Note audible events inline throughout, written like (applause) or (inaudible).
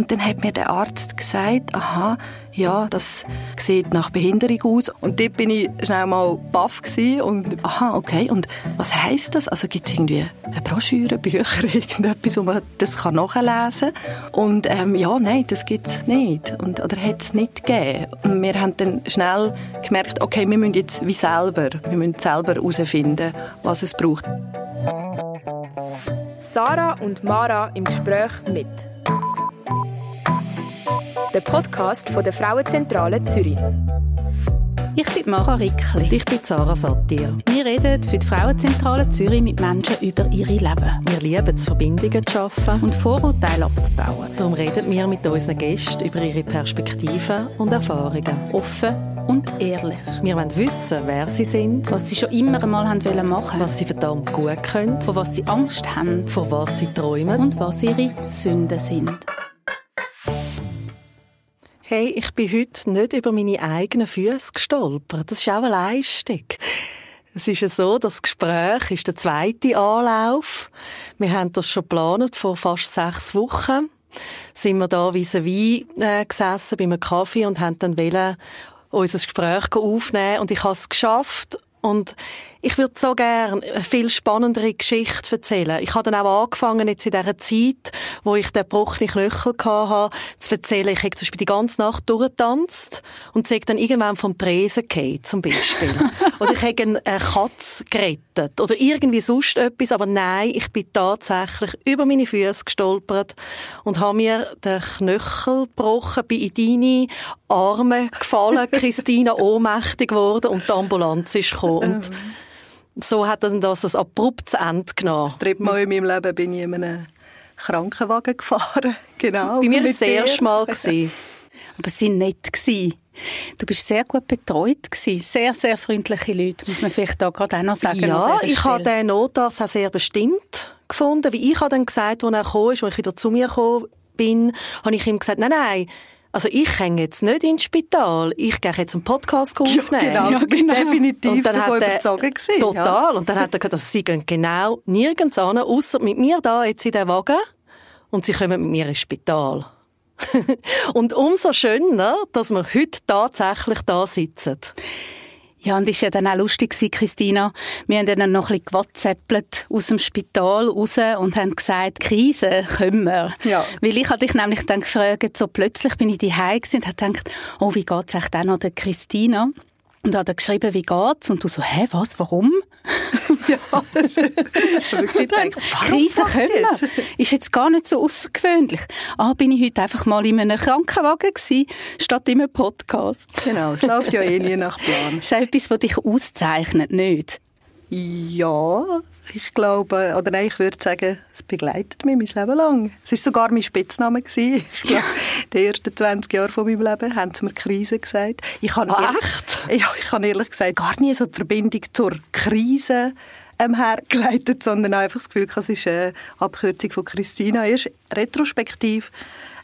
Und dann hat mir der Arzt gesagt, aha, ja, das sieht nach Behinderung aus. Und dort bin ich schnell mal baff und aha, okay. Und was heißt das? Also gibt es irgendwie eine Broschüre, Bücher, (laughs) irgendetwas, wo man das kann nachlesen kann? Und ähm, ja, nein, das gibt es nicht. Und, oder hat es nicht gegeben. Und wir haben dann schnell gemerkt, okay, wir müssen jetzt wie selber, wir müssen selber herausfinden, was es braucht. Sarah und Mara im Gespräch mit der Podcast von der Frauenzentrale Zürich. Ich bin Mara Rickli. Ich bin Sarah Satir. Wir reden für die Frauenzentrale Zürich mit Menschen über ihre Leben. Wir lieben es, Verbindungen zu schaffen und Vorurteile abzubauen. Darum reden wir mit unseren Gästen über ihre Perspektiven und Erfahrungen. Offen und ehrlich. Wir wollen wissen, wer sie sind, was sie schon immer einmal haben wollen machen, was sie verdammt gut können, vor was sie Angst haben, vor was sie träumen und was ihre Sünden sind. Hey, ich bin heute nicht über meine eigenen Füße gestolpert. Das ist auch eine Leistung. Es ist ja so, das Gespräch ist der zweite Anlauf. Wir haben das schon geplant vor fast sechs Wochen. Sind wir da vis-à-vis äh, gesessen bei einem Kaffee und haben dann wollen, unser Gespräch aufnehmen und ich habe es geschafft und ich würde so gerne eine viel spannendere Geschichte erzählen. Ich habe dann auch angefangen, jetzt in dieser Zeit, wo ich den gebrochenen Knöchel hatte, zu erzählen, ich habe zum Beispiel die ganze Nacht durchgetanzt und sie dann irgendwann vom Tresen gefallen, zum Beispiel. (laughs) oder ich habe eine Katze gerettet. Oder irgendwie sonst etwas. Aber nein, ich bin tatsächlich über meine Füße gestolpert und habe mir den Knöchel gebrochen, bin in deine Arme gefallen, (laughs) Christina ohnmächtig geworden und die Ambulanz ist gekommen. Und so hat dann das ein abruptes Ende genommen. Das dritte Mal in meinem Leben bin ich in einem Krankenwagen gefahren. (laughs) Genau. Bei mir war es das erste Mal. (laughs) Aber sie waren nett. Du bist sehr gut betreut gewesen. Sehr, sehr freundliche Leute, muss man vielleicht da gerade auch noch sagen. Ja, ich habe den Notarzt auch sehr bestimmt gefunden. Wie ich habe dann gesagt, als er kam, als ich wieder zu mir gekommen bin, habe ich ihm gesagt, nein, nein, also ich hänge jetzt nicht ins Spital, ich gehe jetzt einen Podcast aufnehmen. Ja, genau, ja, genau. definitiv und dann davon hat überzogen gewesen. Total. Ja. Und dann hat er gesagt, also sie gehen genau nirgends an, außer mit mir da jetzt in den Wagen und sie kommen mit mir ins Spital. (laughs) und umso schöner, dass wir heute tatsächlich da sitzen. Ja, und ist ja dann auch lustig gewesen, Christina. Wir haben dann noch ein bisschen gewhatsappt aus dem Spital raus und haben gesagt, Krise können wir. Ja. Weil ich hatte dich nämlich dann gefragt, so plötzlich bin ich daheim und habe gedacht, oh, wie geht's echt auch noch der Christina? Und hat er geschrieben, wie geht's? Und du so, hä, was, warum? (laughs) ja, das wirklich gedacht, Krise können Ist jetzt gar nicht so außergewöhnlich. Ah, bin ich heute einfach mal in einem Krankenwagen gewesen, statt in einem Podcast. Genau, es läuft ja eh nie nach Plan. Das ist etwas, was dich auszeichnet, nicht? Ja, ich glaube, oder nein, ich würde sagen, es begleitet mich mein Leben lang. Es war sogar mein Spitzname. Gewesen. Ich glaube, die ersten 20 Jahre von meinem Leben haben sie mir Krise gesagt. Ich habe ah, echt? Ja, ich habe ehrlich gesagt gar nie so die Verbindung zur Krise ähm, hergeleitet, sondern einfach das Gefühl, es ist eine Abkürzung von Christina. Erst retrospektiv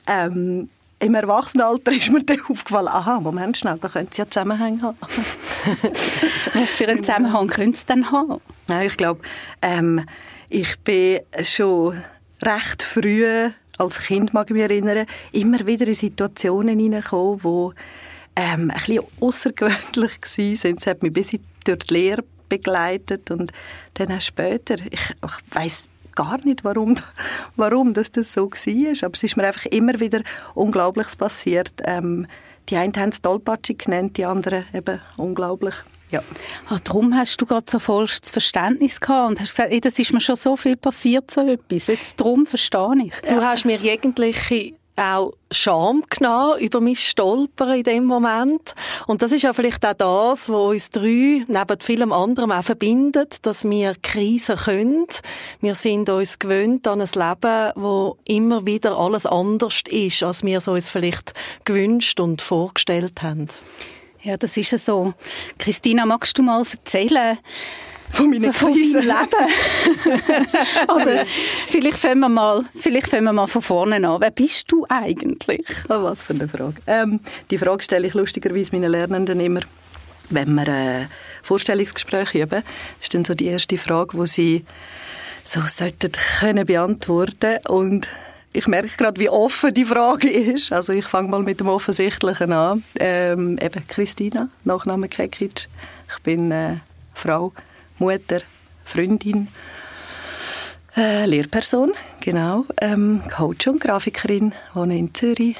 ähm, im Erwachsenenalter ist mir dann (laughs) aufgefallen, aha, Moment schnell, da könnte es ja Zusammenhänge haben. (laughs) Was für einen Zusammenhang könnte es denn haben? Ja, ich glaube, ähm, ich bin schon recht früh, als Kind mag ich mich erinnern, immer wieder in Situationen hineingekommen, die ähm, ein bisschen außergewöhnlich waren. Es hat mich bis durch die Lehre begleitet und dann auch später, ich, ich weiss gar nicht, warum, warum das, das so war. Aber es ist mir einfach immer wieder Unglaubliches passiert. Ähm, die einen haben es tollpatschig genannt, die anderen eben unglaublich. Ja. Ah, darum hast du gerade so vollstes Verständnis gehabt und hast gesagt, ey, das ist mir schon so viel passiert, so etwas. Jetzt darum verstehe ich. Du hast mir jegliche auch Scham genommen über mein Stolpern in dem Moment. Und das ist ja vielleicht auch das, was uns drei neben vielem anderen auch verbindet, dass wir Krisen können. Wir sind uns gewöhnt an ein Leben, wo immer wieder alles anders ist, als wir es uns vielleicht gewünscht und vorgestellt haben. Ja, das ist ja so. Christina, magst du mal erzählen, von meinen Krisen. Leben. (laughs) Oder vielleicht fangen, wir mal, vielleicht fangen wir mal von vorne an. Wer bist du eigentlich? Oh, was für eine Frage. Ähm, die Frage stelle ich lustigerweise meinen Lernenden immer, wenn wir äh, Vorstellungsgespräche üben. Das ist dann so die erste Frage, wo sie so sollten können beantworten und ich merke gerade, wie offen die Frage ist. Also ich fange mal mit dem Offensichtlichen an. Ähm, eben Christina, Nachname Kekic. Ich bin äh, Frau, Mutter, Freundin, äh, Lehrperson, genau, ähm, Coach und Grafikerin, wohne in Zürich.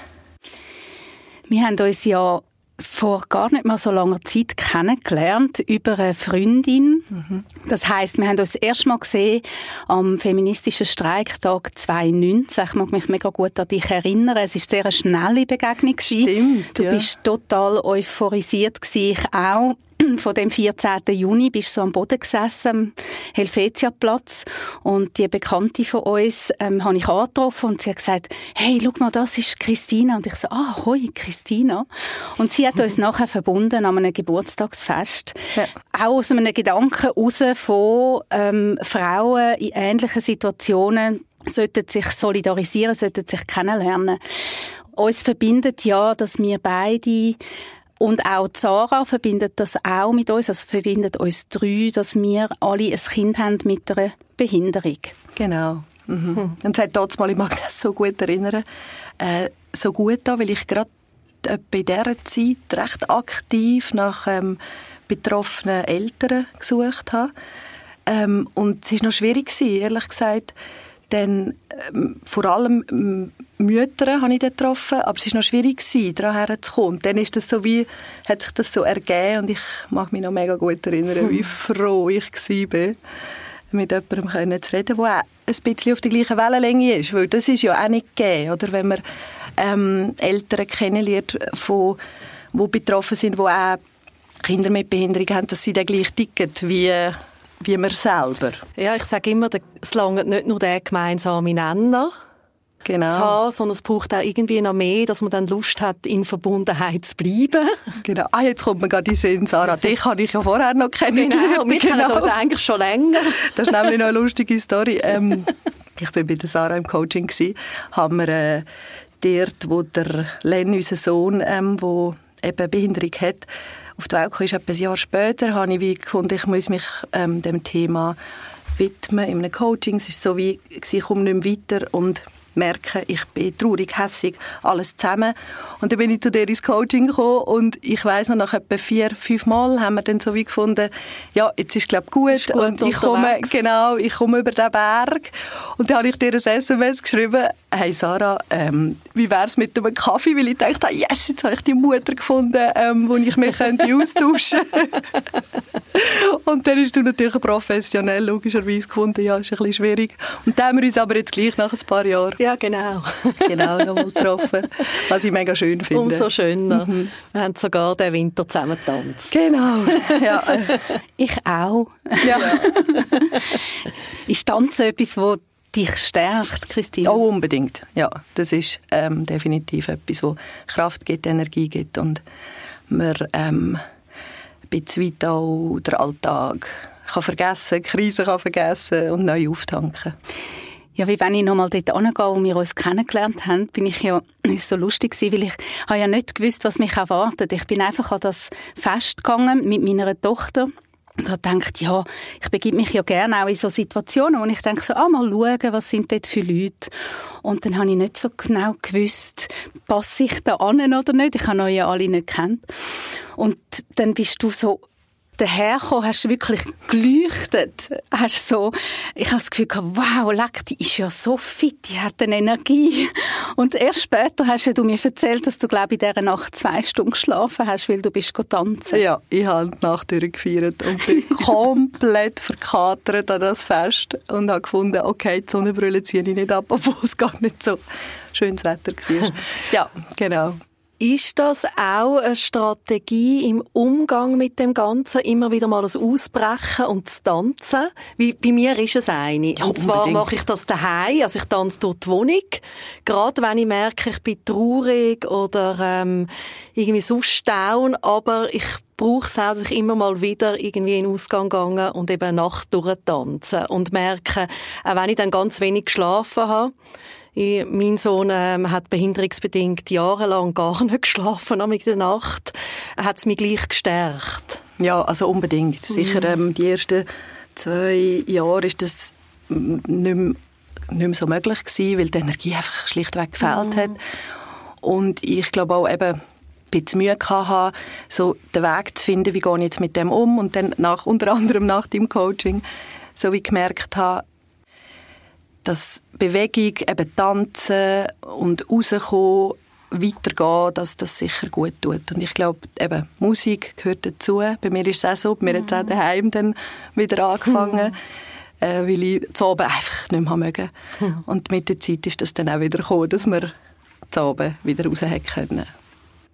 Wir haben uns ja vor gar nicht mal so langer Zeit kennengelernt über eine Freundin. Mhm. Das heißt, wir haben uns das erste Mal gesehen am feministischen Streiktag 2019. Ich mag mich mega gut an dich erinnern. Es ist sehr eine schnelle Begegnung Stimmt, Du ja. bist total euphorisiert gewesen. Ich auch (clears throat) von dem 14. Juni bist du so am Boden gesessen, am Helvetiaplatz. Und die Bekannte von uns ähm, habe ich angetroffen und sie hat gesagt, hey, schau mal, das ist Christina. Und ich so, ah, hoi, Christina. Und sie hat uns (laughs) nachher verbunden an einem Geburtstagsfest. Ja. Auch aus einem Gedanken raus von ähm, Frauen in ähnlichen Situationen sollten sich solidarisieren, sollten sich kennenlernen. Uns verbindet ja, dass wir beide und auch Sarah verbindet das auch mit uns, also verbindet uns drei, dass wir alle ein Kind haben mit einer Behinderung. Genau. Mhm. Und es hat dort mal, ich mag mich so gut erinnern, äh, so gut da, weil ich gerade bei dieser Zeit recht aktiv nach ähm, betroffenen Eltern gesucht habe. Ähm, und es war noch schwierig, gewesen, ehrlich gesagt, denn ähm, vor allem Mütter habe ich dort getroffen, aber es war noch schwierig, daran herzukommen. Dann ist das so wie, hat sich das so ergeben und ich mag mich noch mega gut erinnern, wie (laughs) froh ich war, mit jemandem können zu reden, der auch ein bisschen auf der gleichen Wellenlänge ist, weil das ist ja auch nicht gegeben, oder? wenn man ähm, Eltern kennenlernt, von, die betroffen sind, die auch Kinder mit Behinderung haben, dass sie dann gleich ticken wie wie man selber. Ja, ich sage immer, es langt nicht nur der gemeinsame Nenner, genau. zu haben, sondern es braucht auch irgendwie noch mehr, dass man dann Lust hat, in Verbundenheit zu bleiben. (laughs) Genau. Ah, jetzt kommt mir gerade in Sinn, Sarah. Dich habe ich ja vorher noch kennengelernt. Genau, wir kennen uns eigentlich schon länger. (laughs) Das ist nämlich noch eine lustige Story. Ähm, ich war bei der Sarah im Coaching gewesen, haben wir äh, dort, wo der Len, unser Sohn, ähm, wo eben Behinderung hat, auf die Welt kam, ist etwa ein Jahr später, habe ich wie gefunden, ich muss mich ähm, dem Thema widmen in einem Coaching. Es ist so wie, ich komme nicht mehr weiter und merke, ich bin traurig, hässig, alles zusammen. Und dann bin ich zu dir ins Coaching gekommen und ich weiß noch, nach etwa vier, fünf Mal haben wir dann so wie gefunden, ja, jetzt ist glaube gut, gut und ich komme, genau, ich komme über den Berg. Und dann habe ich dir ein SMS geschrieben, hey Sarah, ähm, wie wär's mit einem Kaffee? Weil ich dachte, yes, jetzt habe ich die Mutter gefunden, ähm, wo ich mich könnte austauschen (laughs) Und dann hast du natürlich professionell logischerweise gefunden, ja, ist ein bisschen schwierig. Und dann haben wir uns aber jetzt gleich nach ein paar Jahren ja, genau. (laughs) genau, nochmal getroffen. Was ich mega schön finde. Umso schöner. Mhm. Wir haben sogar den Winter zusammen getanzt. Genau. (laughs) Ja. (laughs) Ich auch. Ja. ist Tanzen etwas, das dich stärkt, Christine? Oh, unbedingt. Ja, das ist ähm, definitiv etwas, wo Kraft gibt, Energie gibt und man ähm, ein bisschen weit auch den Alltag kann vergessen, Krisen kann vergessen und neu auftanken. Ja, wie wenn ich nochmal dort angehe, wo wir uns kennengelernt haben, bin ich ja, (clears throat) ist so lustig gewesen, weil ich habe ja nicht gewusst, was mich erwartet. Ich bin einfach an das Fest gegangen mit meiner Tochter und habe gedacht, ja, ich begebe mich ja gerne auch in so Situationen, wo ich denke so, ah, mal schauen, was sind dort für Leute. Und dann habe ich nicht so genau gewusst, passe ich da an oder nicht. Ich habe euch ja alle nicht kennt. Und dann bist du so dahergekommen, hast du wirklich geleuchtet. Hast so, ich habe das Gefühl gehabt, wow, leck, die ist ja so fit, die hat eine Energie. Und erst später hast du mir erzählt, dass du, glaube ich, in dieser Nacht zwei Stunden geschlafen hast, weil du bist tanzen. Ja, ich habe die Nacht durchgefeiert und bin (laughs) komplett verkatert an das Fest und habe gefunden, okay, die Sonnenbrille ziehe ich nicht ab, obwohl es gar nicht so schönes Wetter war. ja, genau. Ist das auch eine Strategie im Umgang mit dem Ganzen, immer wieder mal das Ausbrechen und das Tanzen? Wie, bei mir ist es eine. Ja, und zwar mache ich das daheim, also ich tanze durch die Wohnung. Gerade wenn ich merke, ich bin traurig oder ähm, irgendwie sonst down, aber ich brauche es auch, dass ich immer mal wieder irgendwie in den Ausgang gehe und eben eine Nacht durchtanzen und merke, auch wenn ich dann ganz wenig geschlafen habe, mein Sohn ähm, hat behinderungsbedingt jahrelang gar nicht geschlafen in der Nacht. Hat es mich gleich gestärkt? Ja, also unbedingt. Sicher ähm, die ersten zwei Jahre ist das nicht mehr nicht mehr so möglich gewesen, weil die Energie einfach schlichtweg gefehlt mhm. hat. Und ich glaube auch eben, ein bisschen Mühe hatte, so den Weg zu finden, wie gehe ich jetzt mit dem um und dann nach, unter anderem nach dem Coaching so wie gemerkt habe, dass Bewegung, eben Tanzen und rauskommen, weitergehen, dass das sicher gut tut. Und ich glaube, eben, Musik gehört dazu. Bei mir ist es auch so, bei mir hat es auch daheim dann wieder angefangen, (laughs) äh, weil ich zu Abend einfach nicht mehr mögen. (laughs) Und mit der Zeit ist das dann auch wieder gekommen, dass wir zu Abend wieder raus können.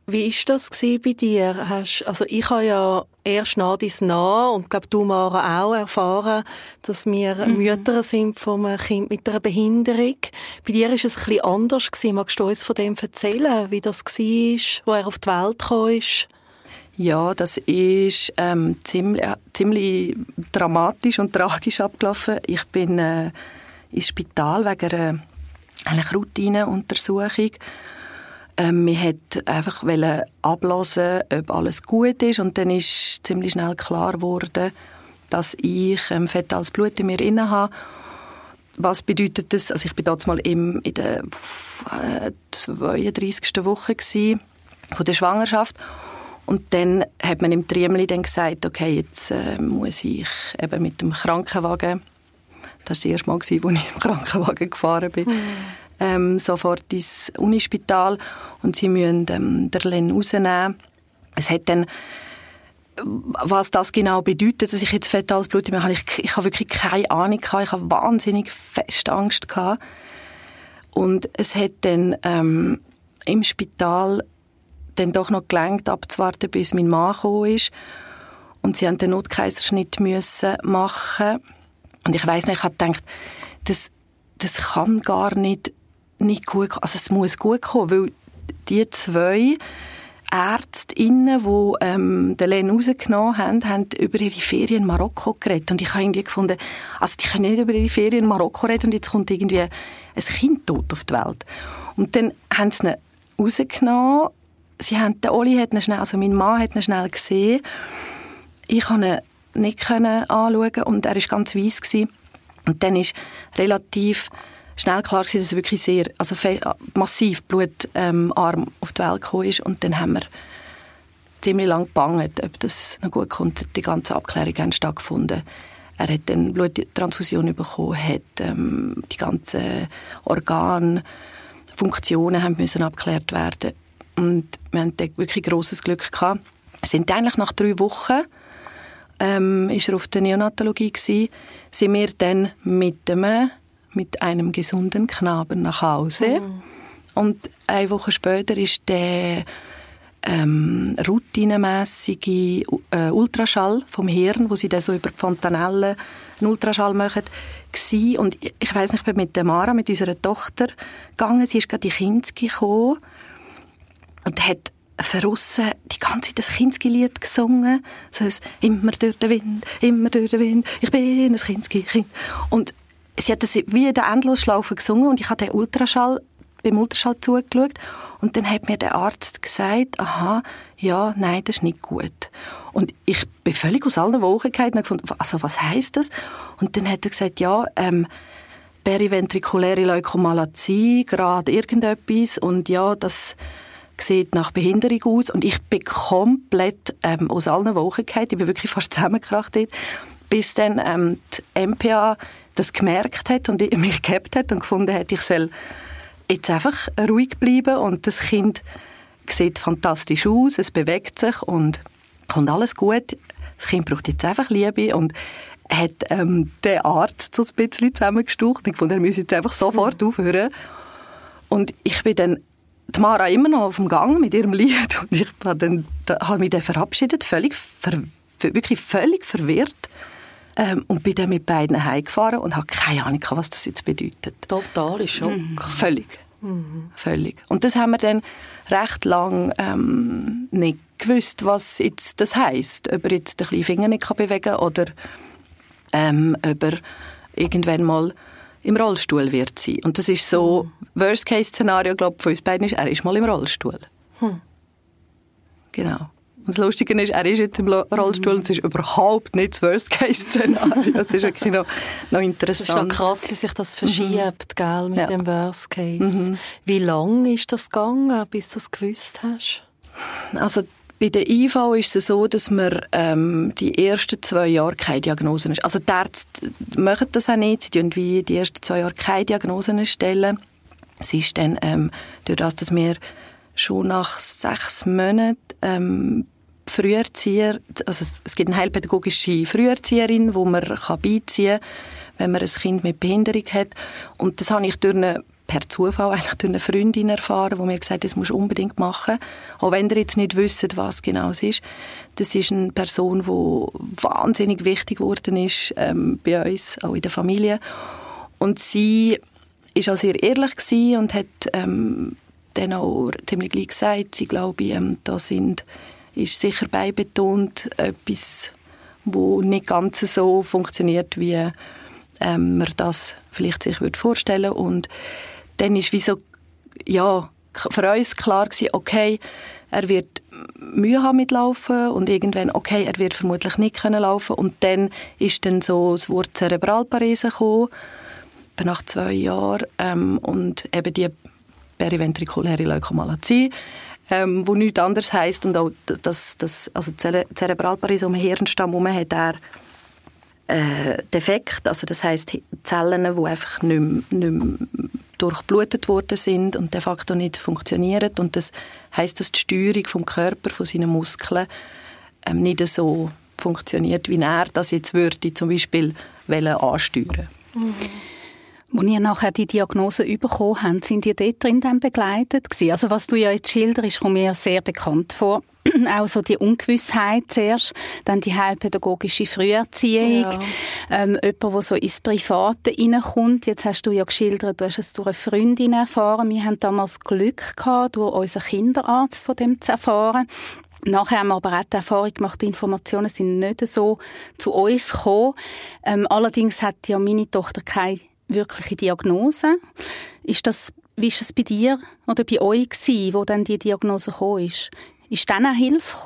Wie ist das bei dir? Hast, also ich habe ja erst nach dies nah und glaube du Mara auch erfahren, dass wir mhm. Mütter sind von einem Kind mit einer Behinderung. Bei dir ist es ein bisschen anders gewesen. Magst du uns von dem erzählen, wie das war, wo er auf die Welt gekommen ist? Ja, das ist ähm, ziemlich, ziemlich dramatisch und tragisch abgelaufen. Ich bin äh, ins Spital wegen einer, einer Routineuntersuchung ähm, wir wollten einfach ablassen, ob alles gut ist. Und dann ist ziemlich schnell klar geworden, dass ich ähm, fetales Blut in mir inne habe. Was bedeutet das? Also ich bin mal im, in der äh, 32. Woche gewesen, von der Schwangerschaft. Und dann hat man im Triemli dann gesagt, okay, jetzt äh, muss ich eben mit dem Krankenwagen, das war das erste Mal, als ich im Krankenwagen gefahren bin, mhm ähm, sofort ins Unispital und sie müssen ähm, den Len rausnehmen. Es hat dann was das genau bedeutet, dass ich jetzt fetales Blut habe, ich, ich habe wirklich keine Ahnung gehabt. Ich habe wahnsinnig fest Angst gehabt. Und es hat dann ähm, im Spital dann doch noch gelangt, abzuwarten, bis mein Mann gekommen ist. Und sie haben den Notkaiserschnitt müssen machen. Und ich weiß nicht, ich habe gedacht, das, das kann gar nicht nicht gut, also es muss gut kommen, weil die zwei Ärztinnen, die ähm, den Len rausgenommen haben, haben über ihre Ferien in Marokko geredet. Und ich habe irgendwie gefunden, also die können nicht über ihre Ferien in Marokko reden und jetzt kommt irgendwie ein Kind tot auf die Welt. Und dann haben sie ihn rausgenommen. Sie haben, der Oli hat ihn schnell, also mein Mann hat ihn schnell gesehen. Ich konnte ihn nicht anschauen und er war ganz weiss. Gewesen. Und dann ist relativ schnell klar gewesen, dass er wirklich sehr, also massiv blutarm ähm, auf die Welt gekommen ist. Und dann haben wir ziemlich lange gebangt, ob das noch gut kommt. Die ganze Abklärung hat stattgefunden. Er hat eine Bluttransfusion bekommen, hat ähm, die ganzen Organe, Funktionen haben müssen abgeklärt werden. Und wir hatten wirklich großes Glück gehabt. Sind eigentlich nach drei Wochen ähm, ist er auf der Neonatologie gewesen, sind wir dann mit einem mit einem gesunden Knaben nach Hause. Mhm. Und eine Woche später ist der ähm, routinemäßige äh, Ultraschall vom Hirn, wo sie dann so über die Fontanelle einen Ultraschall machen, gewesen. Und ich, ich weiß nicht, ich bin mit der Mara, mit unserer Tochter gegangen. Sie ist gerade in Kinski gekommen und hat verrissen die ganze Zeit das Kinski-Lied gesungen. So ein «Immer durch den Wind, immer durch den Wind, ich bin ein Kinski-Kind». Und sie hat das wie in der Endlosschlaufe gesungen und ich habe den Ultraschall beim Ultraschall zugeschaut und dann hat mir der Arzt gesagt, aha, ja, nein, das ist nicht gut. Und ich bin völlig aus allen Wochen gefallen und gefunden, also was heißt das? Und dann hat er gesagt, ja, ähm, periventrikuläre Leukomalazie, gerade irgendetwas und ja, das sieht nach Behinderung aus und ich bin komplett ähm, aus allen Wochen gefallen, ich bin wirklich fast (laughs) zusammengekracht bis dann ähm, die MPA das gemerkt hat und mich gehabt hat und gefunden hat, ich soll jetzt einfach ruhig bleiben und das Kind sieht fantastisch aus, es bewegt sich und kommt alles gut. Das Kind braucht jetzt einfach Liebe und hat ähm, den Arzt so ein bisschen zusammengestaucht und gefunden, er müsse jetzt einfach sofort mhm. aufhören. Und ich bin dann die Mara immer noch auf dem Gang mit ihrem Lied und ich habe, dann, da, habe mich dann verabschiedet, völlig, ver, wirklich völlig verwirrt ähm, und bin dann mit beiden heimgefahren und habe keine Ahnung, was das jetzt bedeutet. Total Schock. Mhm. Völlig. Mhm. Völlig. Und das haben wir dann recht lang ähm, nicht gewusst, was jetzt das heisst. Ob er jetzt den kleinen Finger nicht bewegen kann oder ähm, ob er irgendwann mal im Rollstuhl wird sein. Und das ist so, mhm. Worst-Case-Szenario, glaube ich, von uns beiden ist, er ist mal im Rollstuhl. Hm. Genau. Das Lustige ist, er ist jetzt im Rollstuhl und es ist überhaupt nicht das Worst-Case-Szenario. Das ist wirklich noch, noch interessant. Das ist schon krass, wie sich das verschiebt, mhm. gell, mit ja. dem Worst-Case. Mhm. Wie lange ist das gegangen, bis du das gewusst hast? Also bei der IV ist es so, dass man ähm, die ersten zwei Jahre keine Diagnosen ist. Also die Ärzte machen das auch nicht. Sie stellen wie die ersten zwei Jahre keine Diagnosen stellen. Es ist dann ähm, durch das, dass wir schon nach sechs Monaten ähm, Früherzieher, also es gibt eine heilpädagogische Früherzieherin, wo man kann beiziehen kann, wenn man ein Kind mit Behinderung hat. Und das habe ich durch eine per Zufall eigentlich durch eine Freundin erfahren, die mir gesagt hat, das musst du unbedingt machen. Auch wenn ihr jetzt nicht wisst, was genau es ist. Das ist eine Person, die wahnsinnig wichtig geworden ist ähm, bei uns, auch in der Familie. Und sie ist auch sehr ehrlich gewesen und hat ähm, dann auch ziemlich gleich gesagt, sie glaube, ähm, da sind, ist sicher beibetont etwas, wo nicht ganz so funktioniert, wie ähm, man das vielleicht sich würde vorstellen. Und dann ist wie so, ja, für uns klar gewesen, okay, er wird Mühe haben mit Laufen und irgendwann, okay, er wird vermutlich nicht können laufen. Und dann ist dann so das Wort Zerebralparese gekommen, nach zwei Jahren ähm, und eben die periventrikuläre Leukomalazie, ähm, wo nichts anderes heisst und auch das, das also Zerebralparese um den Hirnstamm hat er äh, defekt, also das heißt Zellen, die einfach nicht mehr, nicht mehr durchblutet worden sind und de facto nicht funktionieren. Und das heißt, dass die Steuerung vom Körper, von seinen Muskeln ähm, nicht so funktioniert, wie er das jetzt würde, zum Beispiel ansteuern. Mhm. Als ihr nachher die Diagnose bekommen habt, sind ihr dort drin dann begleitet gewesen? Also was du ja jetzt schilderst, kommt mir sehr bekannt vor. auch (clears throat) so die Ungewissheit zuerst, dann die heilpädagogische Früherziehung, ja. ähm, jemand, der so ins Private reinkommt. Jetzt hast du ja geschildert, du hast es durch eine Freundin erfahren. Wir haben damals Glück gehabt, durch unseren Kinderarzt von dem zu erfahren. Nachher haben wir aber auch die Erfahrung gemacht, die Informationen sind nicht so zu uns gekommen. Ähm, allerdings hat ja meine Tochter keine wirkliche Diagnose. Ist das, wie ist das bei dir oder bei euch gewesen, wo dann die Diagnose gekommen ist? Ist dann auch Hilfe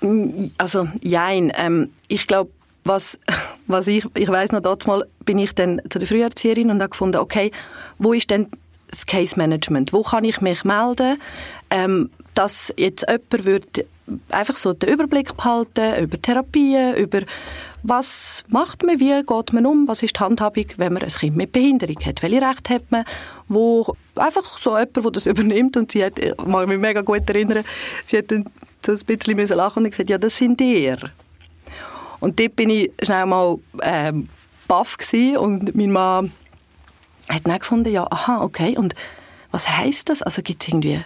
gekommen? Also, jein. Ähm, ich glaube, was, (laughs) was ich, ich weiss noch, dort mal bin ich dann zu der Früherzieherin und habe gefunden, okay, wo ist denn das Case Management? Wo kann ich mich melden, ähm, dass jetzt jemand würde einfach so den Überblick behalten über Therapien, über was macht man, wie geht man um, was ist die Handhabung, wenn man ein Kind mit Behinderung hat, welche Rechte hat man, wo einfach so jemand, der das (laughs) übernimmt und sie hat, ich mag mich mega gut erinnern, sie hat dann so ein bisschen lachen und gesagt, ja, das sind ihr. Und dort bin ich schnell mal ähm, baff und mein Mann hat dann gefunden, ja, aha, okay, und was heißt das? Also gibt es irgendwie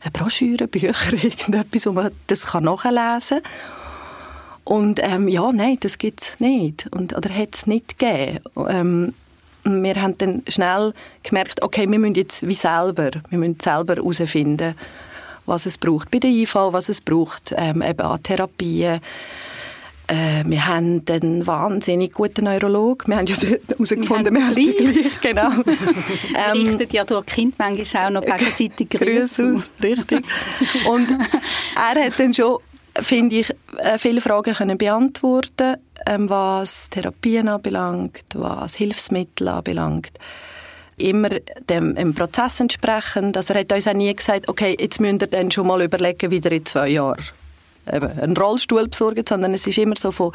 eine Broschüre, Bücher, (laughs) irgendetwas, wo man das nachlesen kann? Und ähm, ja, nein, das gibt es nicht. Und, oder hat es nicht gegeben. Ähm, wir haben dann schnell gemerkt, okay, wir müssen jetzt wie selber, wir müssen selber herausfinden, was es braucht bei der IV, was es braucht ähm, eben an Therapien. Äh, wir haben einen wahnsinnig guten Neurolog. Wir haben ja (laughs) herausgefunden, wir haben gleich. gleich genau. (laughs) ähm, Richtet ja durch Kind manchmal auch noch (laughs) gegenseitig Grüße aus. Richtig. Und er hat dann schon finde ich, äh, viele Fragen können beantworten, ähm, was Therapien anbelangt, was Hilfsmittel anbelangt. Immer dem im Prozess entsprechend. Also er hat uns auch nie gesagt, okay, jetzt müsst ihr dann schon mal überlegen, wieder in zwei Jahren einen Rollstuhl besorgen, sondern es ist immer so von,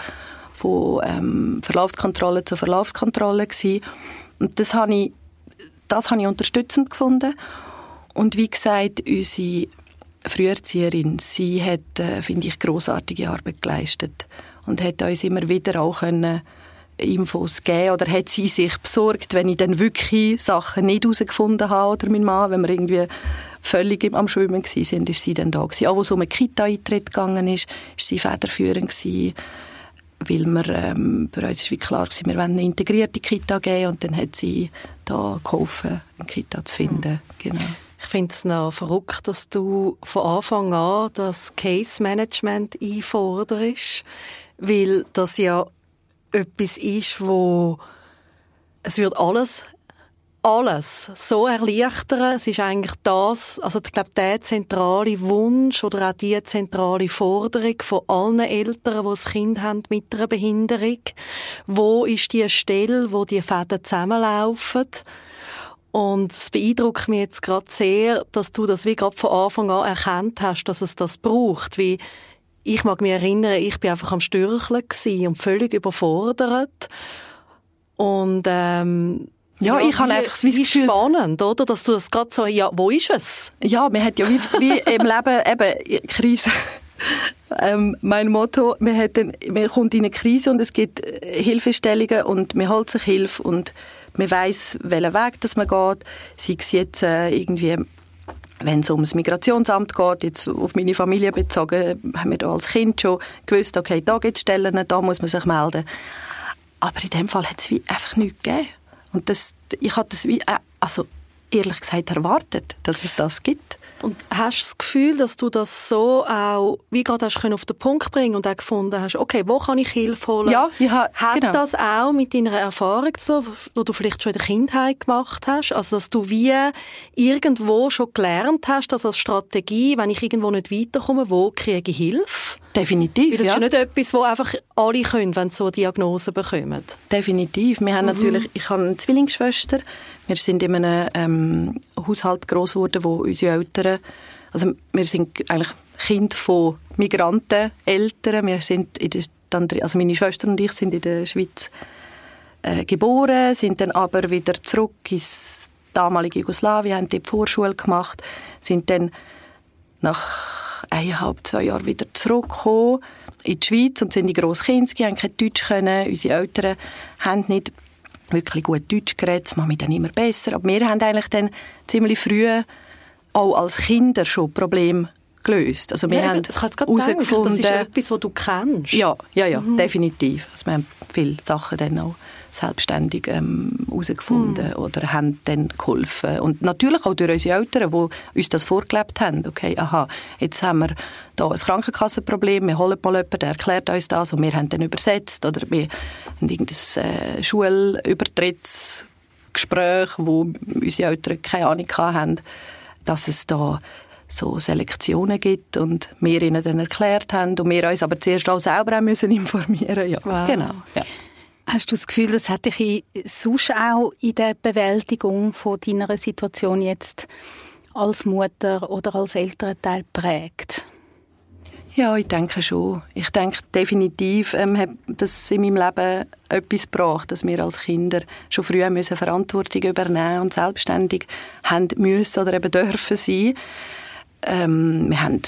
von ähm, Verlaufskontrolle zu Verlaufskontrolle gewesen. Und das habe ich, das ich unterstützend gefunden. Und wie gesagt, unsere Früherzieherin, sie hat, äh, finde ich, großartige Arbeit geleistet und hat uns immer wieder auch können Infos geben oder hat sie sich besorgt, wenn ich dann wirklich Sachen nicht herausgefunden habe oder mein Mann, wenn wir irgendwie völlig am Schwimmen waren, ist sie dann da gewesen. Auch wo es um einen Kita-Eintritt gegangen ist, ist sie federführend gewesen, weil wir, ähm, bei uns ist wie klar gewesen, wir wollen eine integrierte Kita geben und dann hat sie da geholfen, eine Kita zu finden. Mhm. Genau. Ich finde es noch verrückt, dass du von Anfang an das Case Management einforderst, weil das ja etwas ist, wo es wird alles alles so erleichtern. Es ist eigentlich das, also ich glaube, der zentrale Wunsch oder auch die zentrale Forderung von allen Eltern, die ein Kind haben mit einer Behinderung. Wo ist die Stelle, wo die Fäden zusammenlaufen? Und es beeindruckt mich jetzt gerade sehr, dass du das wie gerade von Anfang an erkannt hast, dass es das braucht. Wie ich mag mich erinnern, ich bin einfach am Stürcheln und völlig überfordert. Und ähm, ja, ja, ich habe einfach wie Gefühl... spannend, oder? Dass du das gerade so, ja, wo ist es? Ja, man hat ja wie, wie im Leben eben Krise. Ähm, mein Motto, man, hat dann, man kommt in eine Krise und es gibt Hilfestellungen und man holt sich Hilfe und man weiß, welchen Weg dass man geht. Sei es jetzt äh, irgendwie, wenn es ums Migrationsamt geht, jetzt auf meine Familie bezogen, haben wir da als Kind schon gewusst, okay, da gibt es Stellen, da muss man sich melden. Aber in dem Fall hat es einfach nichts gegeben. Und das, ich hatte das wie, äh, also ehrlich gesagt erwartet, dass es das gibt. Und hast du das Gefühl, dass du das so auch, wie gerade hast auf den Punkt bringen und auch gefunden hast, okay, wo kann ich Hilfe holen? Ja, ja Hat genau. das auch mit deiner Erfahrung zu, die du vielleicht schon in der Kindheit gemacht hast? Also, dass du wie irgendwo schon gelernt hast, dass als Strategie, wenn ich irgendwo nicht weiterkomme, wo kriege ich Hilfe? Definitiv, Weil das ja. ist nicht etwas, wo einfach alle können, wenn sie so eine Diagnose bekommen. Definitiv. Wir haben mhm. natürlich, ich habe eine Zwillingsschwester. Wir sind in einem ähm, Haushalt groß geworden, wo unsere Eltern, also wir sind eigentlich Kind von Migranten, Eltern. Wir sind in der, also meine Schwester und ich sind in der Schweiz äh, geboren, sind dann aber wieder zurück ins damalige Jugoslawien, haben dort die Vorschule gemacht, sind dann nach eineinhalb, zwei Jahre wieder zurückgekommen in die Schweiz und sind in Grosskinsky, haben kein Deutsch können. Unsere Eltern haben nicht wirklich gut Deutsch geredet, das macht mich dann immer besser. Aber wir haben eigentlich dann ziemlich früh auch als Kinder schon Probleme gelöst. Also wir ja, haben herausgefunden... Das ist etwas, was du kennst. Ja, ja, ja, mhm. definitiv. Also wir haben viele Sachen dann auch selbstständig herausgefunden ähm, mm. oder haben dann geholfen. Und natürlich auch durch unsere Eltern, die uns das vorgelebt haben. Okay, aha, jetzt haben wir da ein Krankenkassenproblem, wir holen mal jemanden, der erklärt uns das und wir haben dann übersetzt oder wir haben irgendein äh, Schulübertrittsgespräch, wo unsere Eltern keine Ahnung hatten, dass es da so Selektionen gibt und wir ihnen dann erklärt haben und wir uns aber zuerst auch selber auch müssen (laughs) informieren. Ja, wow. genau. Ja. Hast du das Gefühl, das hat dich sonst auch in der Bewältigung von deiner Situation jetzt als Mutter oder als Elternteil prägt? Ja, ich denke schon. Ich denke definitiv, ähm, hat das in meinem Leben etwas gebracht, dass wir als Kinder schon früh müssen Verantwortung übernehmen und selbstständig haben müssen oder eben dürfen sein. Ähm, wir haben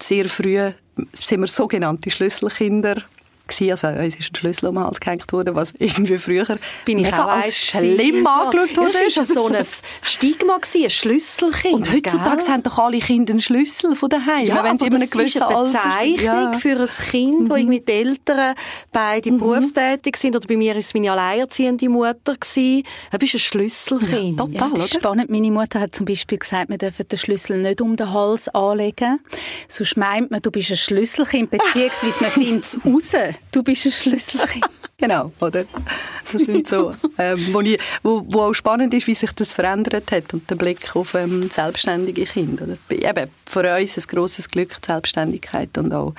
sehr früh sind wir sogenannte Schlüsselkinder gewesen. Also uns ist ein Schlüssel um den Hals gehängt worden, was irgendwie früher Bin ich auch als schlimm angeschaut wurde. Das war so ein Stigma, gewesen, ein Schlüsselkind. Und heutzutage gell? haben doch alle Kinder einen Schlüssel von daheim, ja, wenn sie aber das ist eine Bezeichnung ja. für ein Kind, mhm. wo irgendwie die Eltern beide mhm. berufstätig sind. Oder bei mir war es meine alleinerziehende Mutter. Gewesen. Du bist ein Schlüsselkind. Ja, total, ja, spannend. Meine Mutter hat zum Beispiel gesagt, wir dürfen den Schlüssel nicht um den Hals anlegen. Sonst meint man, du bist ein Schlüsselkind, beziehungsweise man (laughs) findet es raus du bist ein Schlüsselkind. (laughs) genau, oder? Das sind so, ähm, wo, ich, wo, wo, auch spannend ist, wie sich das verändert hat und der Blick auf ähm, selbstständige Kinder. Eben, für uns ein grosses Glück, die Selbstständigkeit und auch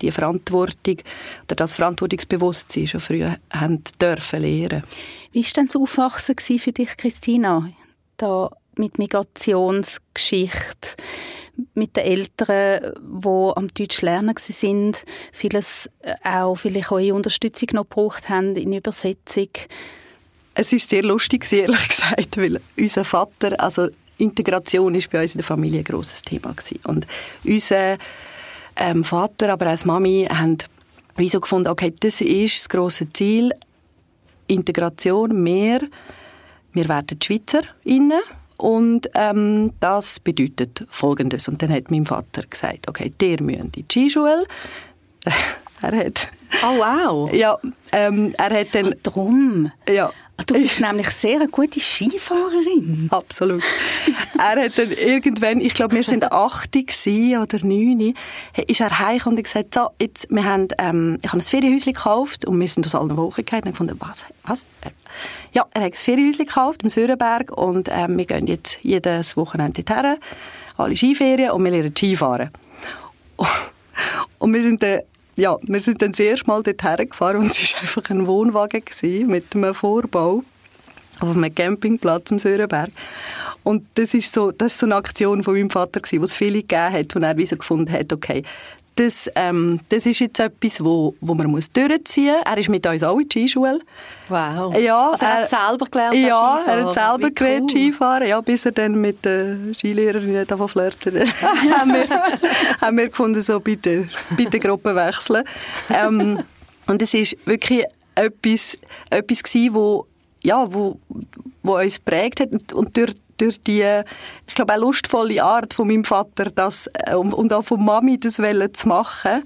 die Verantwortung oder das Verantwortungsbewusstsein schon früh haben dürfen lernen. Wie war denn das Aufwachsen für dich, Christina? Da mit Migrationsgeschichte, mit den Eltern, die am Deutsch lernen sind, vieles äh, auch vielleicht eure Unterstützung noch gebraucht haben in Übersetzung. Es ist sehr lustig, ehrlich (laughs) gesagt, weil unser Vater, also Integration ist bei uns in der Familie ein grosses Thema gewesen. und unser ähm, Vater, aber auch Mami haben wieso gefunden, okay, das ist das große Ziel, Integration, mehr, wir werden Schweizer innen und ähm, das bedeutet Folgendes. Und dann hat mein Vater gesagt, okay, der müssen in die Skischule. (laughs) er hat... Oh, wow. Ja, ähm, er hat dann... Ach, drum. Ja. Du bist (laughs) nämlich sehr eine gute Skifahrerin. Absolut. er hat dann irgendwann, ich glaube, wir sind 80 oder 9, ist er heim und hat gesagt, so, jetzt, wir haben, ähm, ich habe ein Ferienhäuschen gekauft und wir sind aus allen Wochen gegangen und gefunden, was, was? Ja, er hat ein Ferienhäuschen gekauft im Sörenberg und ähm, wir gehen jetzt jedes Wochenende dorthin, alle Skiferien und wir lernen Skifahren. (laughs) Und wir sind dann ja, wir sind dann das erste Mal dorthin gefahren und es war einfach ein Wohnwagen mit einem Vorbau auf einem Campingplatz im Sörenberg. Und das ist so, das ist so eine Aktion von meinem Vater gewesen, es viele gegeben hat, wo er wie so gefunden hat, okay, das, ähm, das ist jetzt etwas, wo, wo man muss durchziehen muss. Er ist mit uns auch in die Skischule. Wow. Ja, also er, er hat selber gelernt Ja, er hat selber gelernt cool. Skifahren, ja, bis er dann mit der Skilehrerin davon flirten (laughs) haben, wir, haben wir gefunden, so bitte, bitte Gruppe wechseln. Ähm, und es ist wirklich etwas, etwas gewesen, wo, ja, wo, wo uns prägt hat und durch durch die, ich glaube, auch lustvolle Art von meinem Vater das, äh, und auch von Mami das zu machen,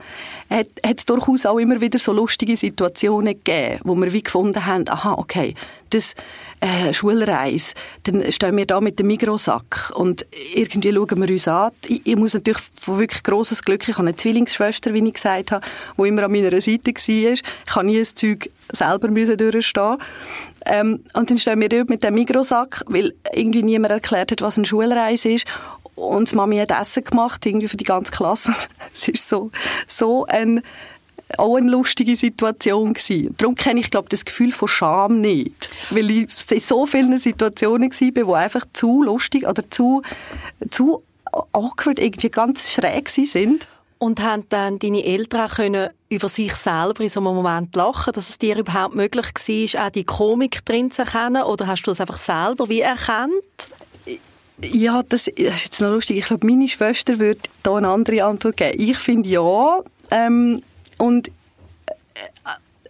hat, hat es durchaus auch immer wieder so lustige Situationen gegeben, wo wir wie gefunden haben, aha, okay, das äh, Schulreise, dann stehen wir da mit dem Mikrosack und irgendwie schauen wir uns an. Ich, ich muss natürlich von wirklich grosses Glück, ich habe eine Zwillingsschwester, wie ich gesagt habe, die immer an meiner Seite war. Ich kann nie ein Zeug selber durchstehen. Ähm, und dann stehen wir dort mit dem Mikrosack, weil irgendwie niemand erklärt hat, was eine Schulreise ist. Und die Mami hat Essen gemacht, irgendwie für die ganze Klasse. (laughs) es ist so, so ein, auch eine lustige Situation gewesen. Darum kenne ich, glaube das Gefühl von Scham nicht. Weil ich in so vielen Situationen war, wo einfach zu lustig oder zu, zu awkward irgendwie ganz schräg sind. Und haben dann deine Eltern können über sich selber in so einem Moment lachen, dass es dir überhaupt möglich war, auch die Komik drin zu erkennen? Oder hast du das einfach selber wie erkannt? Ja, das, das ist jetzt noch lustig. Ich glaube, meine Schwester würde da eine andere Antwort geben. Ich finde ja. Ähm, und äh,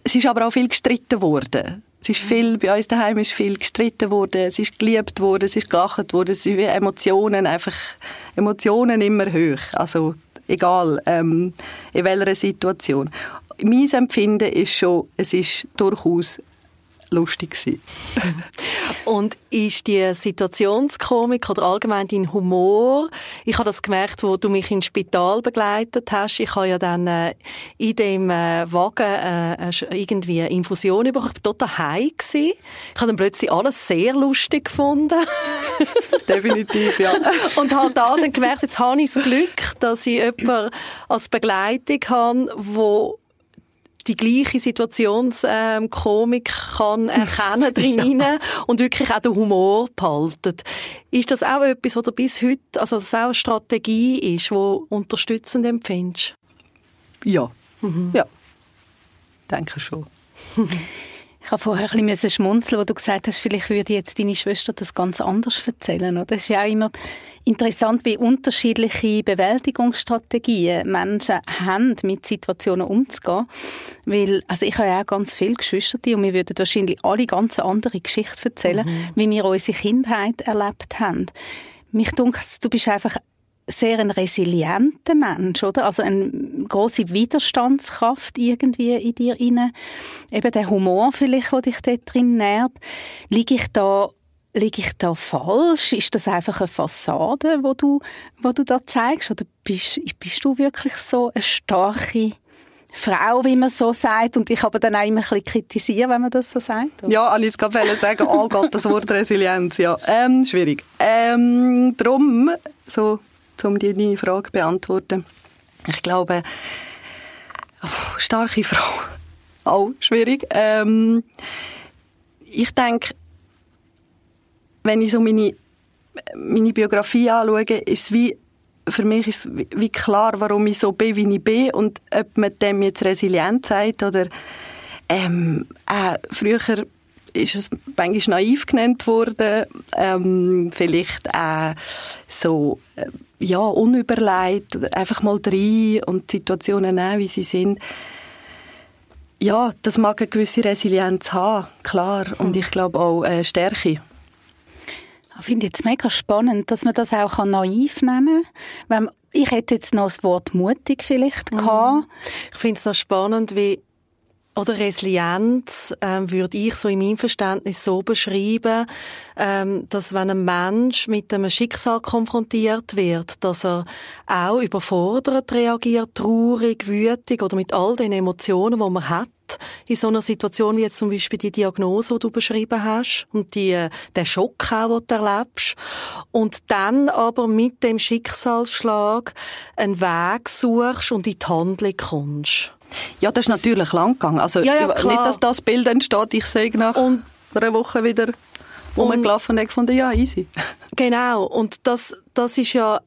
es ist aber auch viel gestritten worden. Es ist viel, bei uns daheim ist viel gestritten worden, es ist geliebt worden, es ist gelacht worden, es sind Emotionen einfach, Emotionen immer hoch. Also, egal ähm, in welcher Situation. Mein Empfinden ist schon, es ist durchaus lustig gewesen. (laughs) Und ist die Situationskomik oder allgemein dein Humor, ich habe das gemerkt, wo du mich ins Spital begleitet hast, ich habe ja dann äh, in dem äh, Wagen äh, irgendwie eine Infusion bekommen, ich war total gewesen. Ich habe dann plötzlich alles sehr lustig gefunden. (laughs) Definitiv, ja. (laughs) Und habe da dann gemerkt, jetzt habe ich das Glück, dass ich jemanden als Begleitung habe, wo die gleiche Situationskomik ähm, kann (laughs) erkennen drin ja. und wirklich auch den Humor behalten. Ist das auch etwas, was bis heute, also das auch eine Strategie ist, wo unterstützend empfindest? Ja, mhm. ja, denke schon. (laughs) Ich habe vorher ein bisschen schmunzeln, wo du gesagt hast, vielleicht würde jetzt deine Schwester das ganz anders erzählen. Oder? Es ist ja auch immer interessant, wie unterschiedliche Bewältigungsstrategien Menschen haben, mit Situationen umzugehen. Weil, also ich habe ja auch ganz viele Geschwister, und wir würden wahrscheinlich alle ganz andere Geschichten erzählen, mhm. wie wir unsere Kindheit erlebt haben. Mich dunkt, du bist einfach sehr ein resilienter Mensch, oder? Also eine große Widerstandskraft irgendwie in dir inne. Eben der Humor vielleicht, der dich dort drin nährt. Liege ich da liege ich da falsch? Ist das einfach eine Fassade, wo du, wo du da zeigst? Oder bist, bist du wirklich so eine starke Frau, wie man so sagt? Und ich habe dann auch immer ein bisschen kritisiert, wenn man das so sagt. Oder? Ja, Alice gerade sagen, oh Gott, das Wort Resilienz, ja. Ähm, schwierig. Ähm, drum, so um deine Frage zu beantworten. Ich glaube, oh, starke (laughs) Frau, auch schwierig. Ähm, ich denke, wenn ich so meine, meine Biografie anschaue, ist es wie, für mich ist wie klar, warum ich so bin, wie ich bin und ob man dem jetzt resilient sagt oder ähm, äh, früher ist es manchmal naiv genannt worden, ähm, vielleicht auch so äh, ja, unüberlegt, einfach mal rein und die Situationen nehmen, wie sie sind. Ja, das mag eine gewisse Resilienz haben, klar. Und ich glaube auch äh, Stärke. Ich finde es mega spannend, dass man das auch naiv nennen kann. Ich hätte jetzt noch das Wort mutig vielleicht mhm. gehabt. Ich finde es noch spannend, wie oder Resilienz ähm, würde ich so in meinem Verständnis so beschreiben, ähm, dass wenn ein Mensch mit einem Schicksal konfrontiert wird, dass er auch überfordert reagiert, traurig, wütig oder mit all den Emotionen, die man hat in so einer Situation wie jetzt zum Beispiel die Diagnose, die du beschrieben hast und die, äh, der Schock auch, den du erlebst. Und dann aber mit dem Schicksalsschlag einen Weg suchst und in die Handlung kommst. Ja, das ist natürlich lang gegangen. Also ja, ja, nicht, dass das Bild entsteht, ich sehe nach und, einer Woche wieder rumgelaufen und gefunden, ja, easy. (laughs) Genau, und das, das ist ja